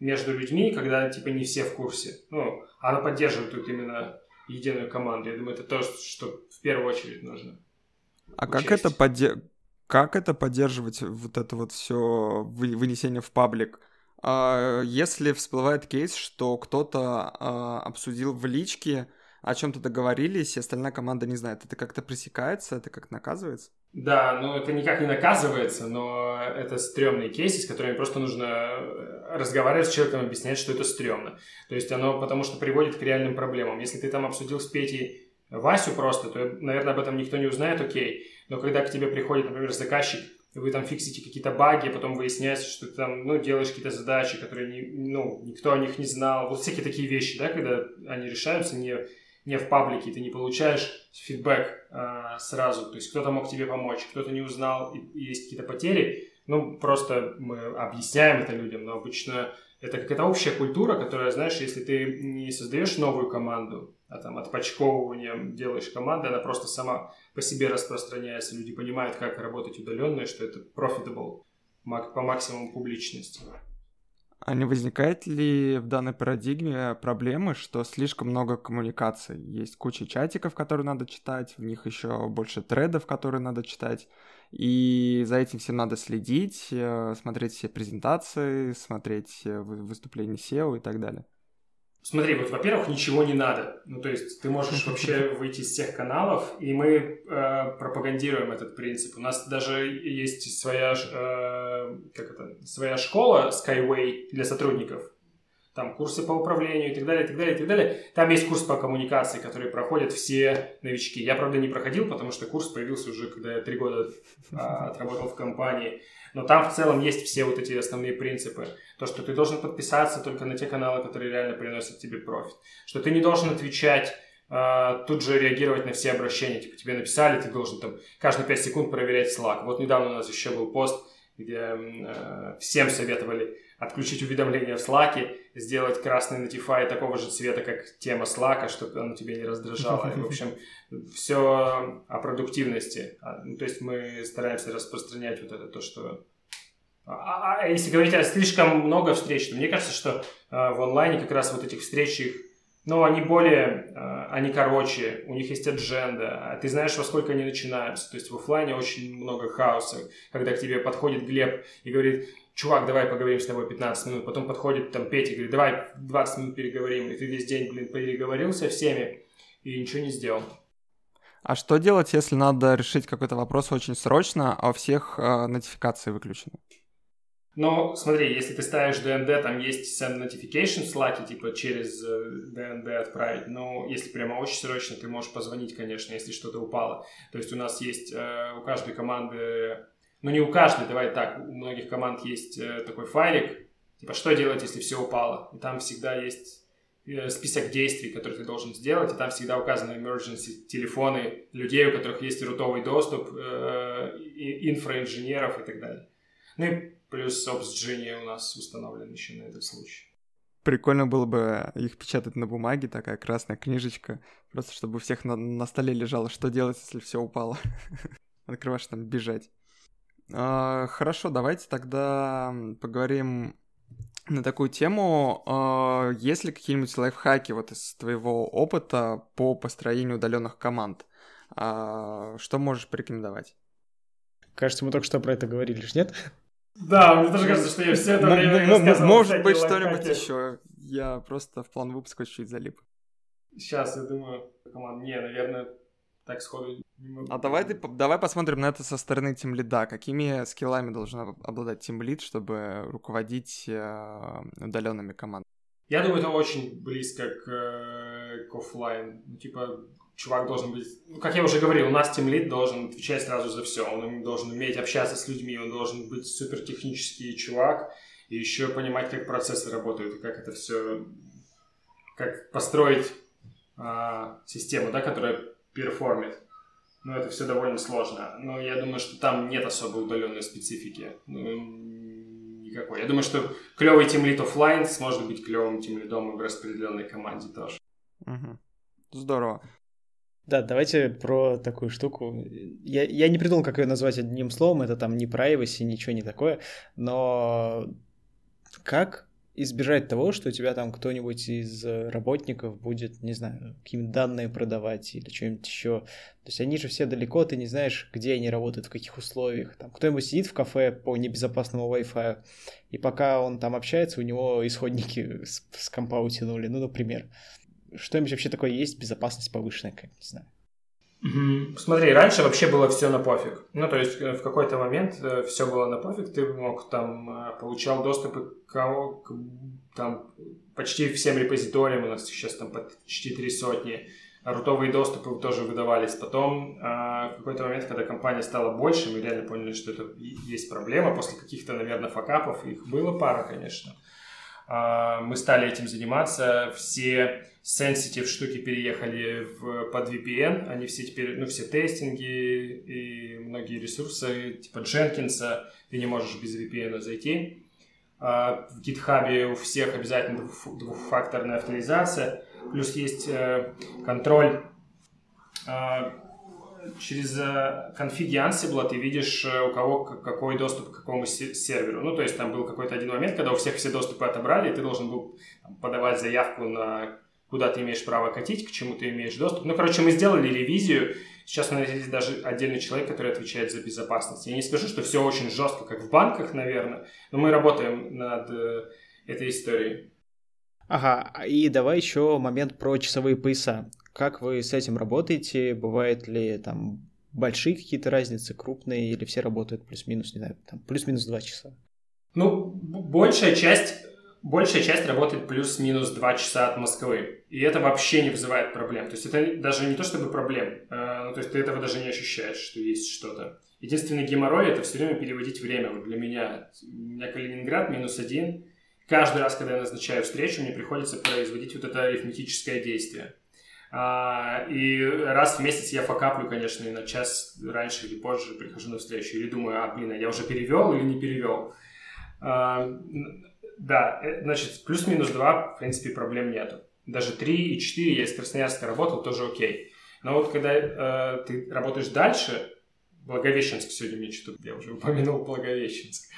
между людьми, когда типа не все в курсе. Ну, она поддерживает тут именно единую команду. Я думаю, это то, что в первую очередь нужно. А как это, подде... как это поддерживать вот это вот все вынесение в паблик? А, если всплывает кейс, что кто-то а, обсудил в личке, о чем-то договорились, и остальная команда не знает, это как-то пресекается, это как наказывается? Да, ну это никак не наказывается, но это стрёмный кейс, с которыми просто нужно э, разговаривать с человеком, объяснять, что это стрёмно. То есть оно потому что приводит к реальным проблемам. Если ты там обсудил с Петей Васю просто, то, наверное, об этом никто не узнает, окей. Но когда к тебе приходит, например, заказчик, вы там фиксите какие-то баги, потом выясняется, что ты там, ну, делаешь какие-то задачи, которые, не, ну, никто о них не знал. Вот всякие такие вещи, да, когда они решаются не не в паблике, ты не получаешь фидбэк э, сразу, то есть кто-то мог тебе помочь, кто-то не узнал, и, и есть какие-то потери, ну, просто мы объясняем это людям, но обычно это какая-то общая культура, которая, знаешь, если ты не создаешь новую команду, а там отпочковыванием делаешь команду, она просто сама по себе распространяется, люди понимают, как работать удаленно, что это profitable по максимуму публичности. А не возникает ли в данной парадигме проблемы, что слишком много коммуникаций? Есть куча чатиков, которые надо читать, в них еще больше тредов, которые надо читать, и за этим всем надо следить, э, смотреть все презентации, смотреть э, выступления SEO и так далее. Смотри, вот, во-первых, ничего не надо. Ну, то есть ты можешь вообще выйти из всех каналов, и мы э, пропагандируем этот принцип. У нас даже есть своя, э, как это, своя школа Skyway для сотрудников. Там курсы по управлению и так далее, и так далее, и так далее. Там есть курс по коммуникации, который проходят все новички. Я, правда, не проходил, потому что курс появился уже, когда я три года э, отработал в компании. Но там в целом есть все вот эти основные принципы. То, что ты должен подписаться только на те каналы, которые реально приносят тебе профит. Что ты не должен отвечать Uh, тут же реагировать на все обращения. Типа тебе написали, ты должен там каждые 5 секунд проверять Slack. Вот недавно у нас еще был пост, где uh, всем советовали отключить уведомления в Slack, сделать красный Notify такого же цвета, как тема Slack, чтобы оно тебя не раздражало. И, в общем, все о продуктивности. А, ну, то есть мы стараемся распространять вот это то, что а, а, а если говорить о слишком много встреч, то мне кажется, что э, в онлайне как раз вот этих встреч их, ну, они более, э, они короче, у них есть адженда, а ты знаешь, во сколько они начинаются. То есть в офлайне очень много хаоса, когда к тебе подходит Глеб и говорит, чувак, давай поговорим с тобой 15 минут. Потом подходит там Петя и говорит, давай 20 минут переговорим. И ты весь день, блин, переговорил со всеми и ничего не сделал. А что делать, если надо решить какой-то вопрос очень срочно, а у всех э, нотификации выключены? Ну, смотри, если ты ставишь DND, там есть send notification в Slack, типа через DND э, отправить. Но если прямо очень срочно, ты можешь позвонить, конечно, если что-то упало. То есть у нас есть э, у каждой команды ну не у каждой, давай так, у многих команд есть э, такой файлик, типа что делать, если все упало. И там всегда есть э, список действий, которые ты должен сделать, и там всегда указаны emergency телефоны людей, у которых есть рутовый доступ, э, инфраинженеров и так далее. Ну и плюс Ops у нас установлен еще на этот случай. Прикольно было бы их печатать на бумаге, такая красная книжечка, просто чтобы у всех на, на столе лежало, что делать, если все упало. Открываешь там бежать. А, хорошо, давайте тогда поговорим на такую тему. А, есть ли какие-нибудь лайфхаки вот из твоего опыта по построению удаленных команд? А, что можешь порекомендовать? Кажется, мы только что про это говорили, лишь нет? Да, мне тоже кажется, что я все это время Может быть, что-нибудь еще. Я просто в план выпуска чуть залип. Сейчас, я думаю, команд. Не, наверное, так сходу А давай, ты, давай посмотрим на это со стороны тимлида. Какими скиллами должен обладать тимлид, чтобы руководить э, удаленными командами? Я думаю, это очень близко к, э, к офлайн. Ну, типа, чувак должен быть... Ну, как я уже говорил, у нас тимлид должен отвечать сразу за все. Он должен уметь общаться с людьми, он должен быть супер технический чувак, и еще понимать, как процессы работают, и как это все... Как построить а, систему, да, которая перформит. Но это все довольно сложно. Но я думаю, что там нет особой удаленной специфики. Ну, никакой. Я думаю, что клевый тимлит офлайн сможет быть клевым тимлидом в распределенной команде тоже. Угу. Здорово. Да, давайте про такую штуку. Я, я не придумал, как ее назвать одним словом, это там не privacy, ничего не такое, но как избежать того, что у тебя там кто-нибудь из работников будет, не знаю, какие-нибудь данные продавать или что-нибудь еще. То есть они же все далеко, ты не знаешь, где они работают, в каких условиях. Там кто-нибудь сидит в кафе по небезопасному Wi-Fi, и пока он там общается, у него исходники с, с компа утянули, ну, например что-нибудь вообще такое есть, безопасность повышенная, как не знаю. Угу. Смотри, раньше вообще было все на пофиг. Ну, то есть э, в какой-то момент э, все было на пофиг, ты мог там, э, получал доступ к, к там, почти всем репозиториям, у нас сейчас там почти три сотни, рутовые доступы тоже выдавались. Потом в какой-то момент, когда компания стала больше, мы реально поняли, что это есть проблема. После каких-то, наверное, факапов, их было пара, конечно, мы стали этим заниматься. Все sensitive штуки переехали в, под VPN, они все теперь, ну, все тестинги и многие ресурсы, типа Jenkins, ты не можешь без VPN зайти. А в GitHub у всех обязательно двухфакторная авторизация, плюс есть э, контроль э, через э, конфиги Ansible ты видишь, у кого какой доступ к какому серверу. Ну, то есть там был какой-то один момент, когда у всех все доступы отобрали, и ты должен был подавать заявку на куда ты имеешь право катить, к чему ты имеешь доступ. Ну, короче, мы сделали ревизию. Сейчас у нас есть даже отдельный человек, который отвечает за безопасность. Я не скажу, что все очень жестко, как в банках, наверное, но мы работаем над э, этой историей. Ага, и давай еще момент про часовые пояса. Как вы с этим работаете? Бывает ли там большие какие-то разницы, крупные, или все работают плюс-минус, не знаю, там плюс-минус два часа? Ну, большая часть большая часть работает плюс-минус 2 часа от Москвы. И это вообще не вызывает проблем. То есть это даже не то чтобы проблем. Э, ну, то есть ты этого даже не ощущаешь, что есть что-то. Единственный геморрой – это все время переводить время. Вот для меня. У меня Калининград минус один. Каждый раз, когда я назначаю встречу, мне приходится производить вот это арифметическое действие. А, и раз в месяц я факаплю, конечно, и на час раньше или позже прихожу на встречу. Или думаю, а, блин, а я уже перевел или не перевел. А, да, э, значит, плюс-минус 2, в принципе, проблем нету. Даже 3 и 4 я из Красноярска работал, тоже окей. Но вот когда э, ты работаешь дальше, Благовещенск сегодня мне что-то, я уже упомянул Благовещенск,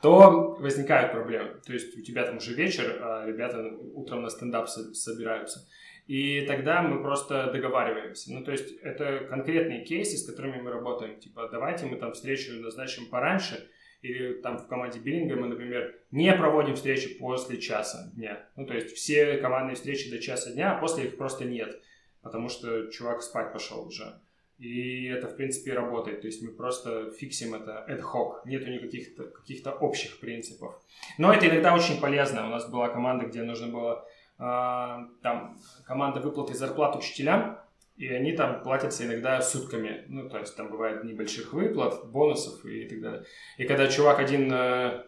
то возникают проблемы. То есть у тебя там уже вечер, а ребята утром на стендап собираются. И тогда мы просто договариваемся. Ну, то есть это конкретные кейсы, с которыми мы работаем. Типа, давайте мы там встречу назначим пораньше, или там в команде биллинга мы, например, не проводим встречи после часа дня. Ну, то есть все командные встречи до часа дня, а после их просто нет, потому что чувак спать пошел уже. И это, в принципе, работает. То есть мы просто фиксим это ad hoc. Нету никаких каких-то общих принципов. Но это иногда очень полезно. У нас была команда, где нужно было там команда выплаты зарплат учителям и они там платятся иногда сутками. Ну, то есть там бывает небольших выплат, бонусов и так далее. И когда чувак один э,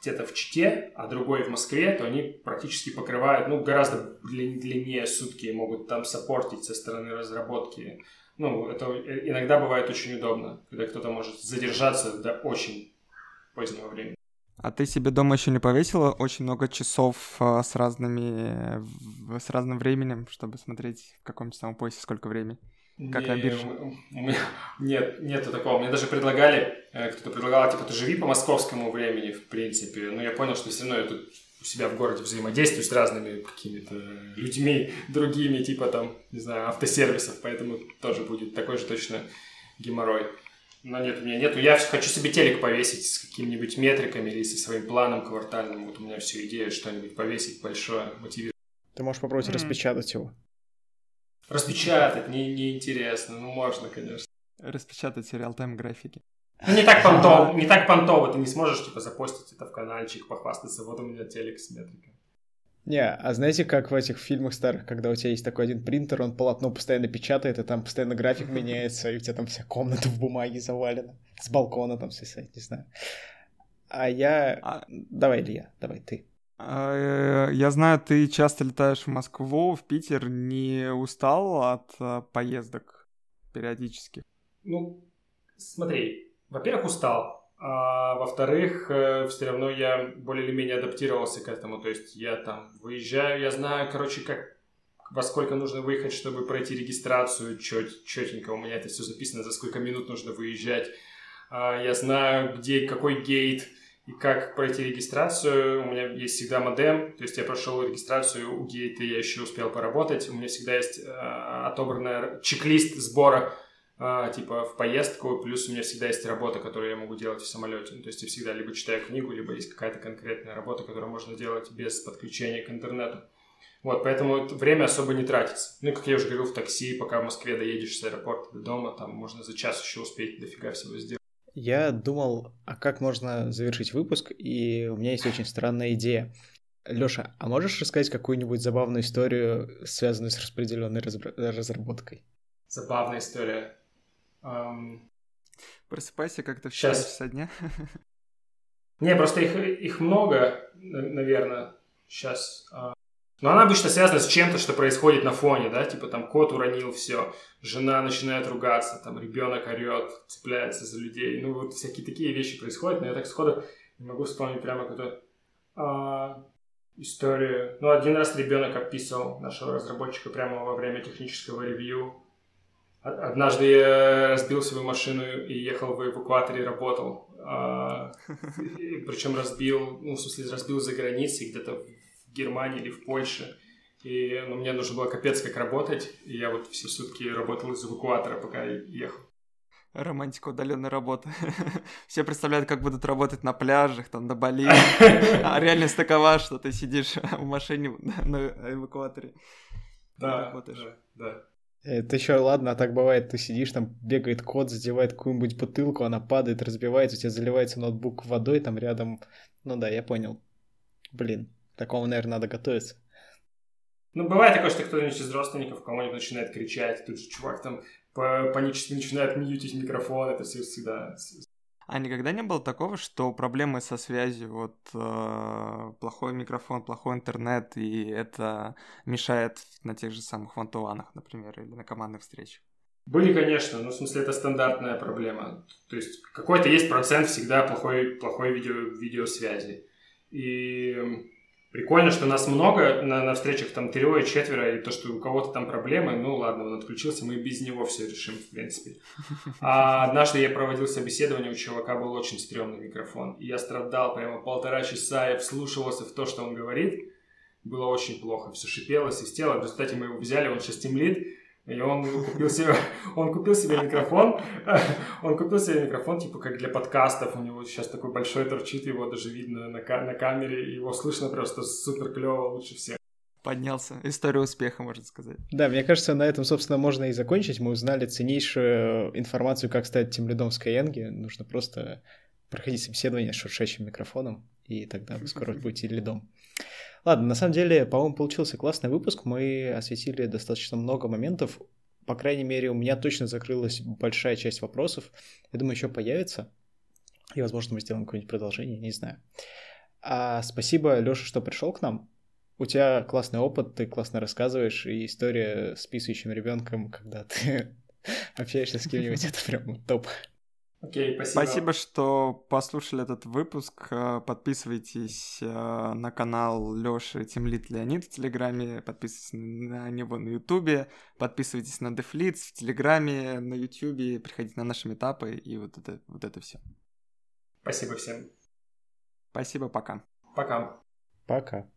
где-то в Чите, а другой в Москве, то они практически покрывают, ну, гораздо длиннее сутки, могут там саппортить со стороны разработки. Ну, это иногда бывает очень удобно, когда кто-то может задержаться до очень позднего времени. А ты себе дома еще не повесила очень много часов а, с разными, с разным временем, чтобы смотреть, в каком часовом поясе сколько времени? Как не, на бирже? Нет, нету такого. Мне даже предлагали, э, кто-то предлагал, типа, ты живи по московскому времени, в принципе. Но я понял, что все равно я тут у себя в городе взаимодействую с разными какими-то людьми, другими, типа там, не знаю, автосервисов, поэтому тоже будет такой же точно геморрой. Но нет, у меня нету. Я хочу себе телек повесить с какими-нибудь метриками или со своим планом квартальным. Вот у меня все идея что-нибудь повесить большое, мотивирует. Ты можешь попробовать mm. распечатать его. Распечатать не, не интересно, ну можно, конечно. Распечатать реал-тайм графики. Ну не так понтово, не так понтово, ты не сможешь типа запостить это в каналчик, похвастаться, вот у меня телек с метрикой. Не, а знаете, как в этих фильмах старых, когда у тебя есть такой один принтер, он полотно постоянно печатает, и там постоянно график меняется, и у тебя там вся комната в бумаге завалена, с балкона там свисает, не знаю. А я... А... Давай, Илья, давай ты. А, я знаю, ты часто летаешь в Москву, в Питер. Не устал от а, поездок периодически? Ну, смотри, во-первых, устал. А во-вторых, э, все равно я более или менее адаптировался к этому. То есть я там выезжаю, я знаю, короче, как во сколько нужно выехать, чтобы пройти регистрацию, чет, четенько у меня это все записано, за сколько минут нужно выезжать. А, я знаю, где какой гейт и как пройти регистрацию. У меня есть всегда модем, то есть я прошел регистрацию у гейта, я еще успел поработать. У меня всегда есть а, отобранный чек-лист сбора а, типа в поездку, плюс у меня всегда есть работа, которую я могу делать в самолете. Ну, то есть я всегда либо читаю книгу, либо есть какая-то конкретная работа, которую можно делать без подключения к интернету. Вот, поэтому время особо не тратится. Ну, как я уже говорил, в такси, пока в Москве доедешь с аэропорта до дома, там можно за час еще успеть дофига всего сделать. Я думал, а как можно завершить выпуск, и у меня есть очень странная идея. Лёша, а можешь рассказать какую-нибудь забавную историю, связанную с распределенной разработкой? Забавная история. Um... Просыпайся как-то в Сейчас. часа дня. Не, просто их, их много, наверное, сейчас. А. Но она обычно связана с чем-то, что происходит на фоне, да, типа там кот уронил все, жена начинает ругаться, там ребенок орет, цепляется за людей, ну вот всякие такие вещи происходят, но я так сходу не могу вспомнить прямо какую-то а, историю. Ну, один раз ребенок описывал нашего разработчика прямо во время технического ревью, Однажды я разбил свою машину и ехал в эвакуаторе, работал. А, причем разбил, ну, в смысле, разбил за границей, где-то в Германии или в Польше. И ну, мне нужно было капец как работать. И я вот все сутки работал из эвакуатора, пока ехал. Романтика удаленной работы. Все представляют, как будут работать на пляжах, там, на Бали. А реальность такова, что ты сидишь в машине на эвакуаторе. Да, работаешь. да, да. Это еще ладно, а так бывает, ты сидишь, там бегает кот, задевает какую-нибудь бутылку, она падает, разбивается, у тебя заливается ноутбук водой там рядом. Ну да, я понял. Блин, такому, наверное, надо готовиться. Ну, бывает такое, что кто-нибудь из родственников кому-нибудь начинает кричать, тут же чувак там панически начинает мьютить микрофон, это все всегда а никогда не было такого, что проблемы со связью, вот э, плохой микрофон, плохой интернет, и это мешает на тех же самых вантуанах, например, или на командных встречах? Были, конечно, но в смысле это стандартная проблема. То есть какой-то есть процент всегда плохой, плохой видео, видеосвязи. И Прикольно, что нас много на, на встречах, там трое, четверо, и то, что у кого-то там проблемы, ну ладно, он отключился, мы без него все решим, в принципе. А однажды я проводил собеседование, у чувака был очень стрёмный микрофон, и я страдал прямо полтора часа, я вслушивался в то, что он говорит, было очень плохо, все шипело, свистело, в результате мы его взяли, он сейчас темлит, и он купил себе, он купил себе микрофон, он купил себе микрофон, типа, как для подкастов, у него сейчас такой большой торчит, его даже видно на, на камере, его слышно просто супер клево, лучше всех. Поднялся. История успеха, можно сказать. Да, мне кажется, на этом, собственно, можно и закончить. Мы узнали ценнейшую информацию, как стать тем лидом в Skyeng. Нужно просто проходить собеседование с шуршащим микрофоном, и тогда вы скоро будете лидом. Ладно, на самом деле, по-моему, получился классный выпуск. Мы осветили достаточно много моментов. По крайней мере, у меня точно закрылась большая часть вопросов. Я думаю, еще появится. И, возможно, мы сделаем какое-нибудь продолжение, не знаю. А спасибо, Леша, что пришел к нам. У тебя классный опыт, ты классно рассказываешь, и история с писающим ребенком, когда ты общаешься с кем-нибудь, это прям топ. Окей, спасибо. Спасибо, что послушали этот выпуск. Э, подписывайтесь э, на канал Лёши Тимлит Леонид в Телеграме, подписывайтесь на него на Ютубе, подписывайтесь на Дефлиц в Телеграме, на Ютубе, приходите на наши этапы и вот это, вот это все. Спасибо всем. Спасибо, пока. Пока. Пока.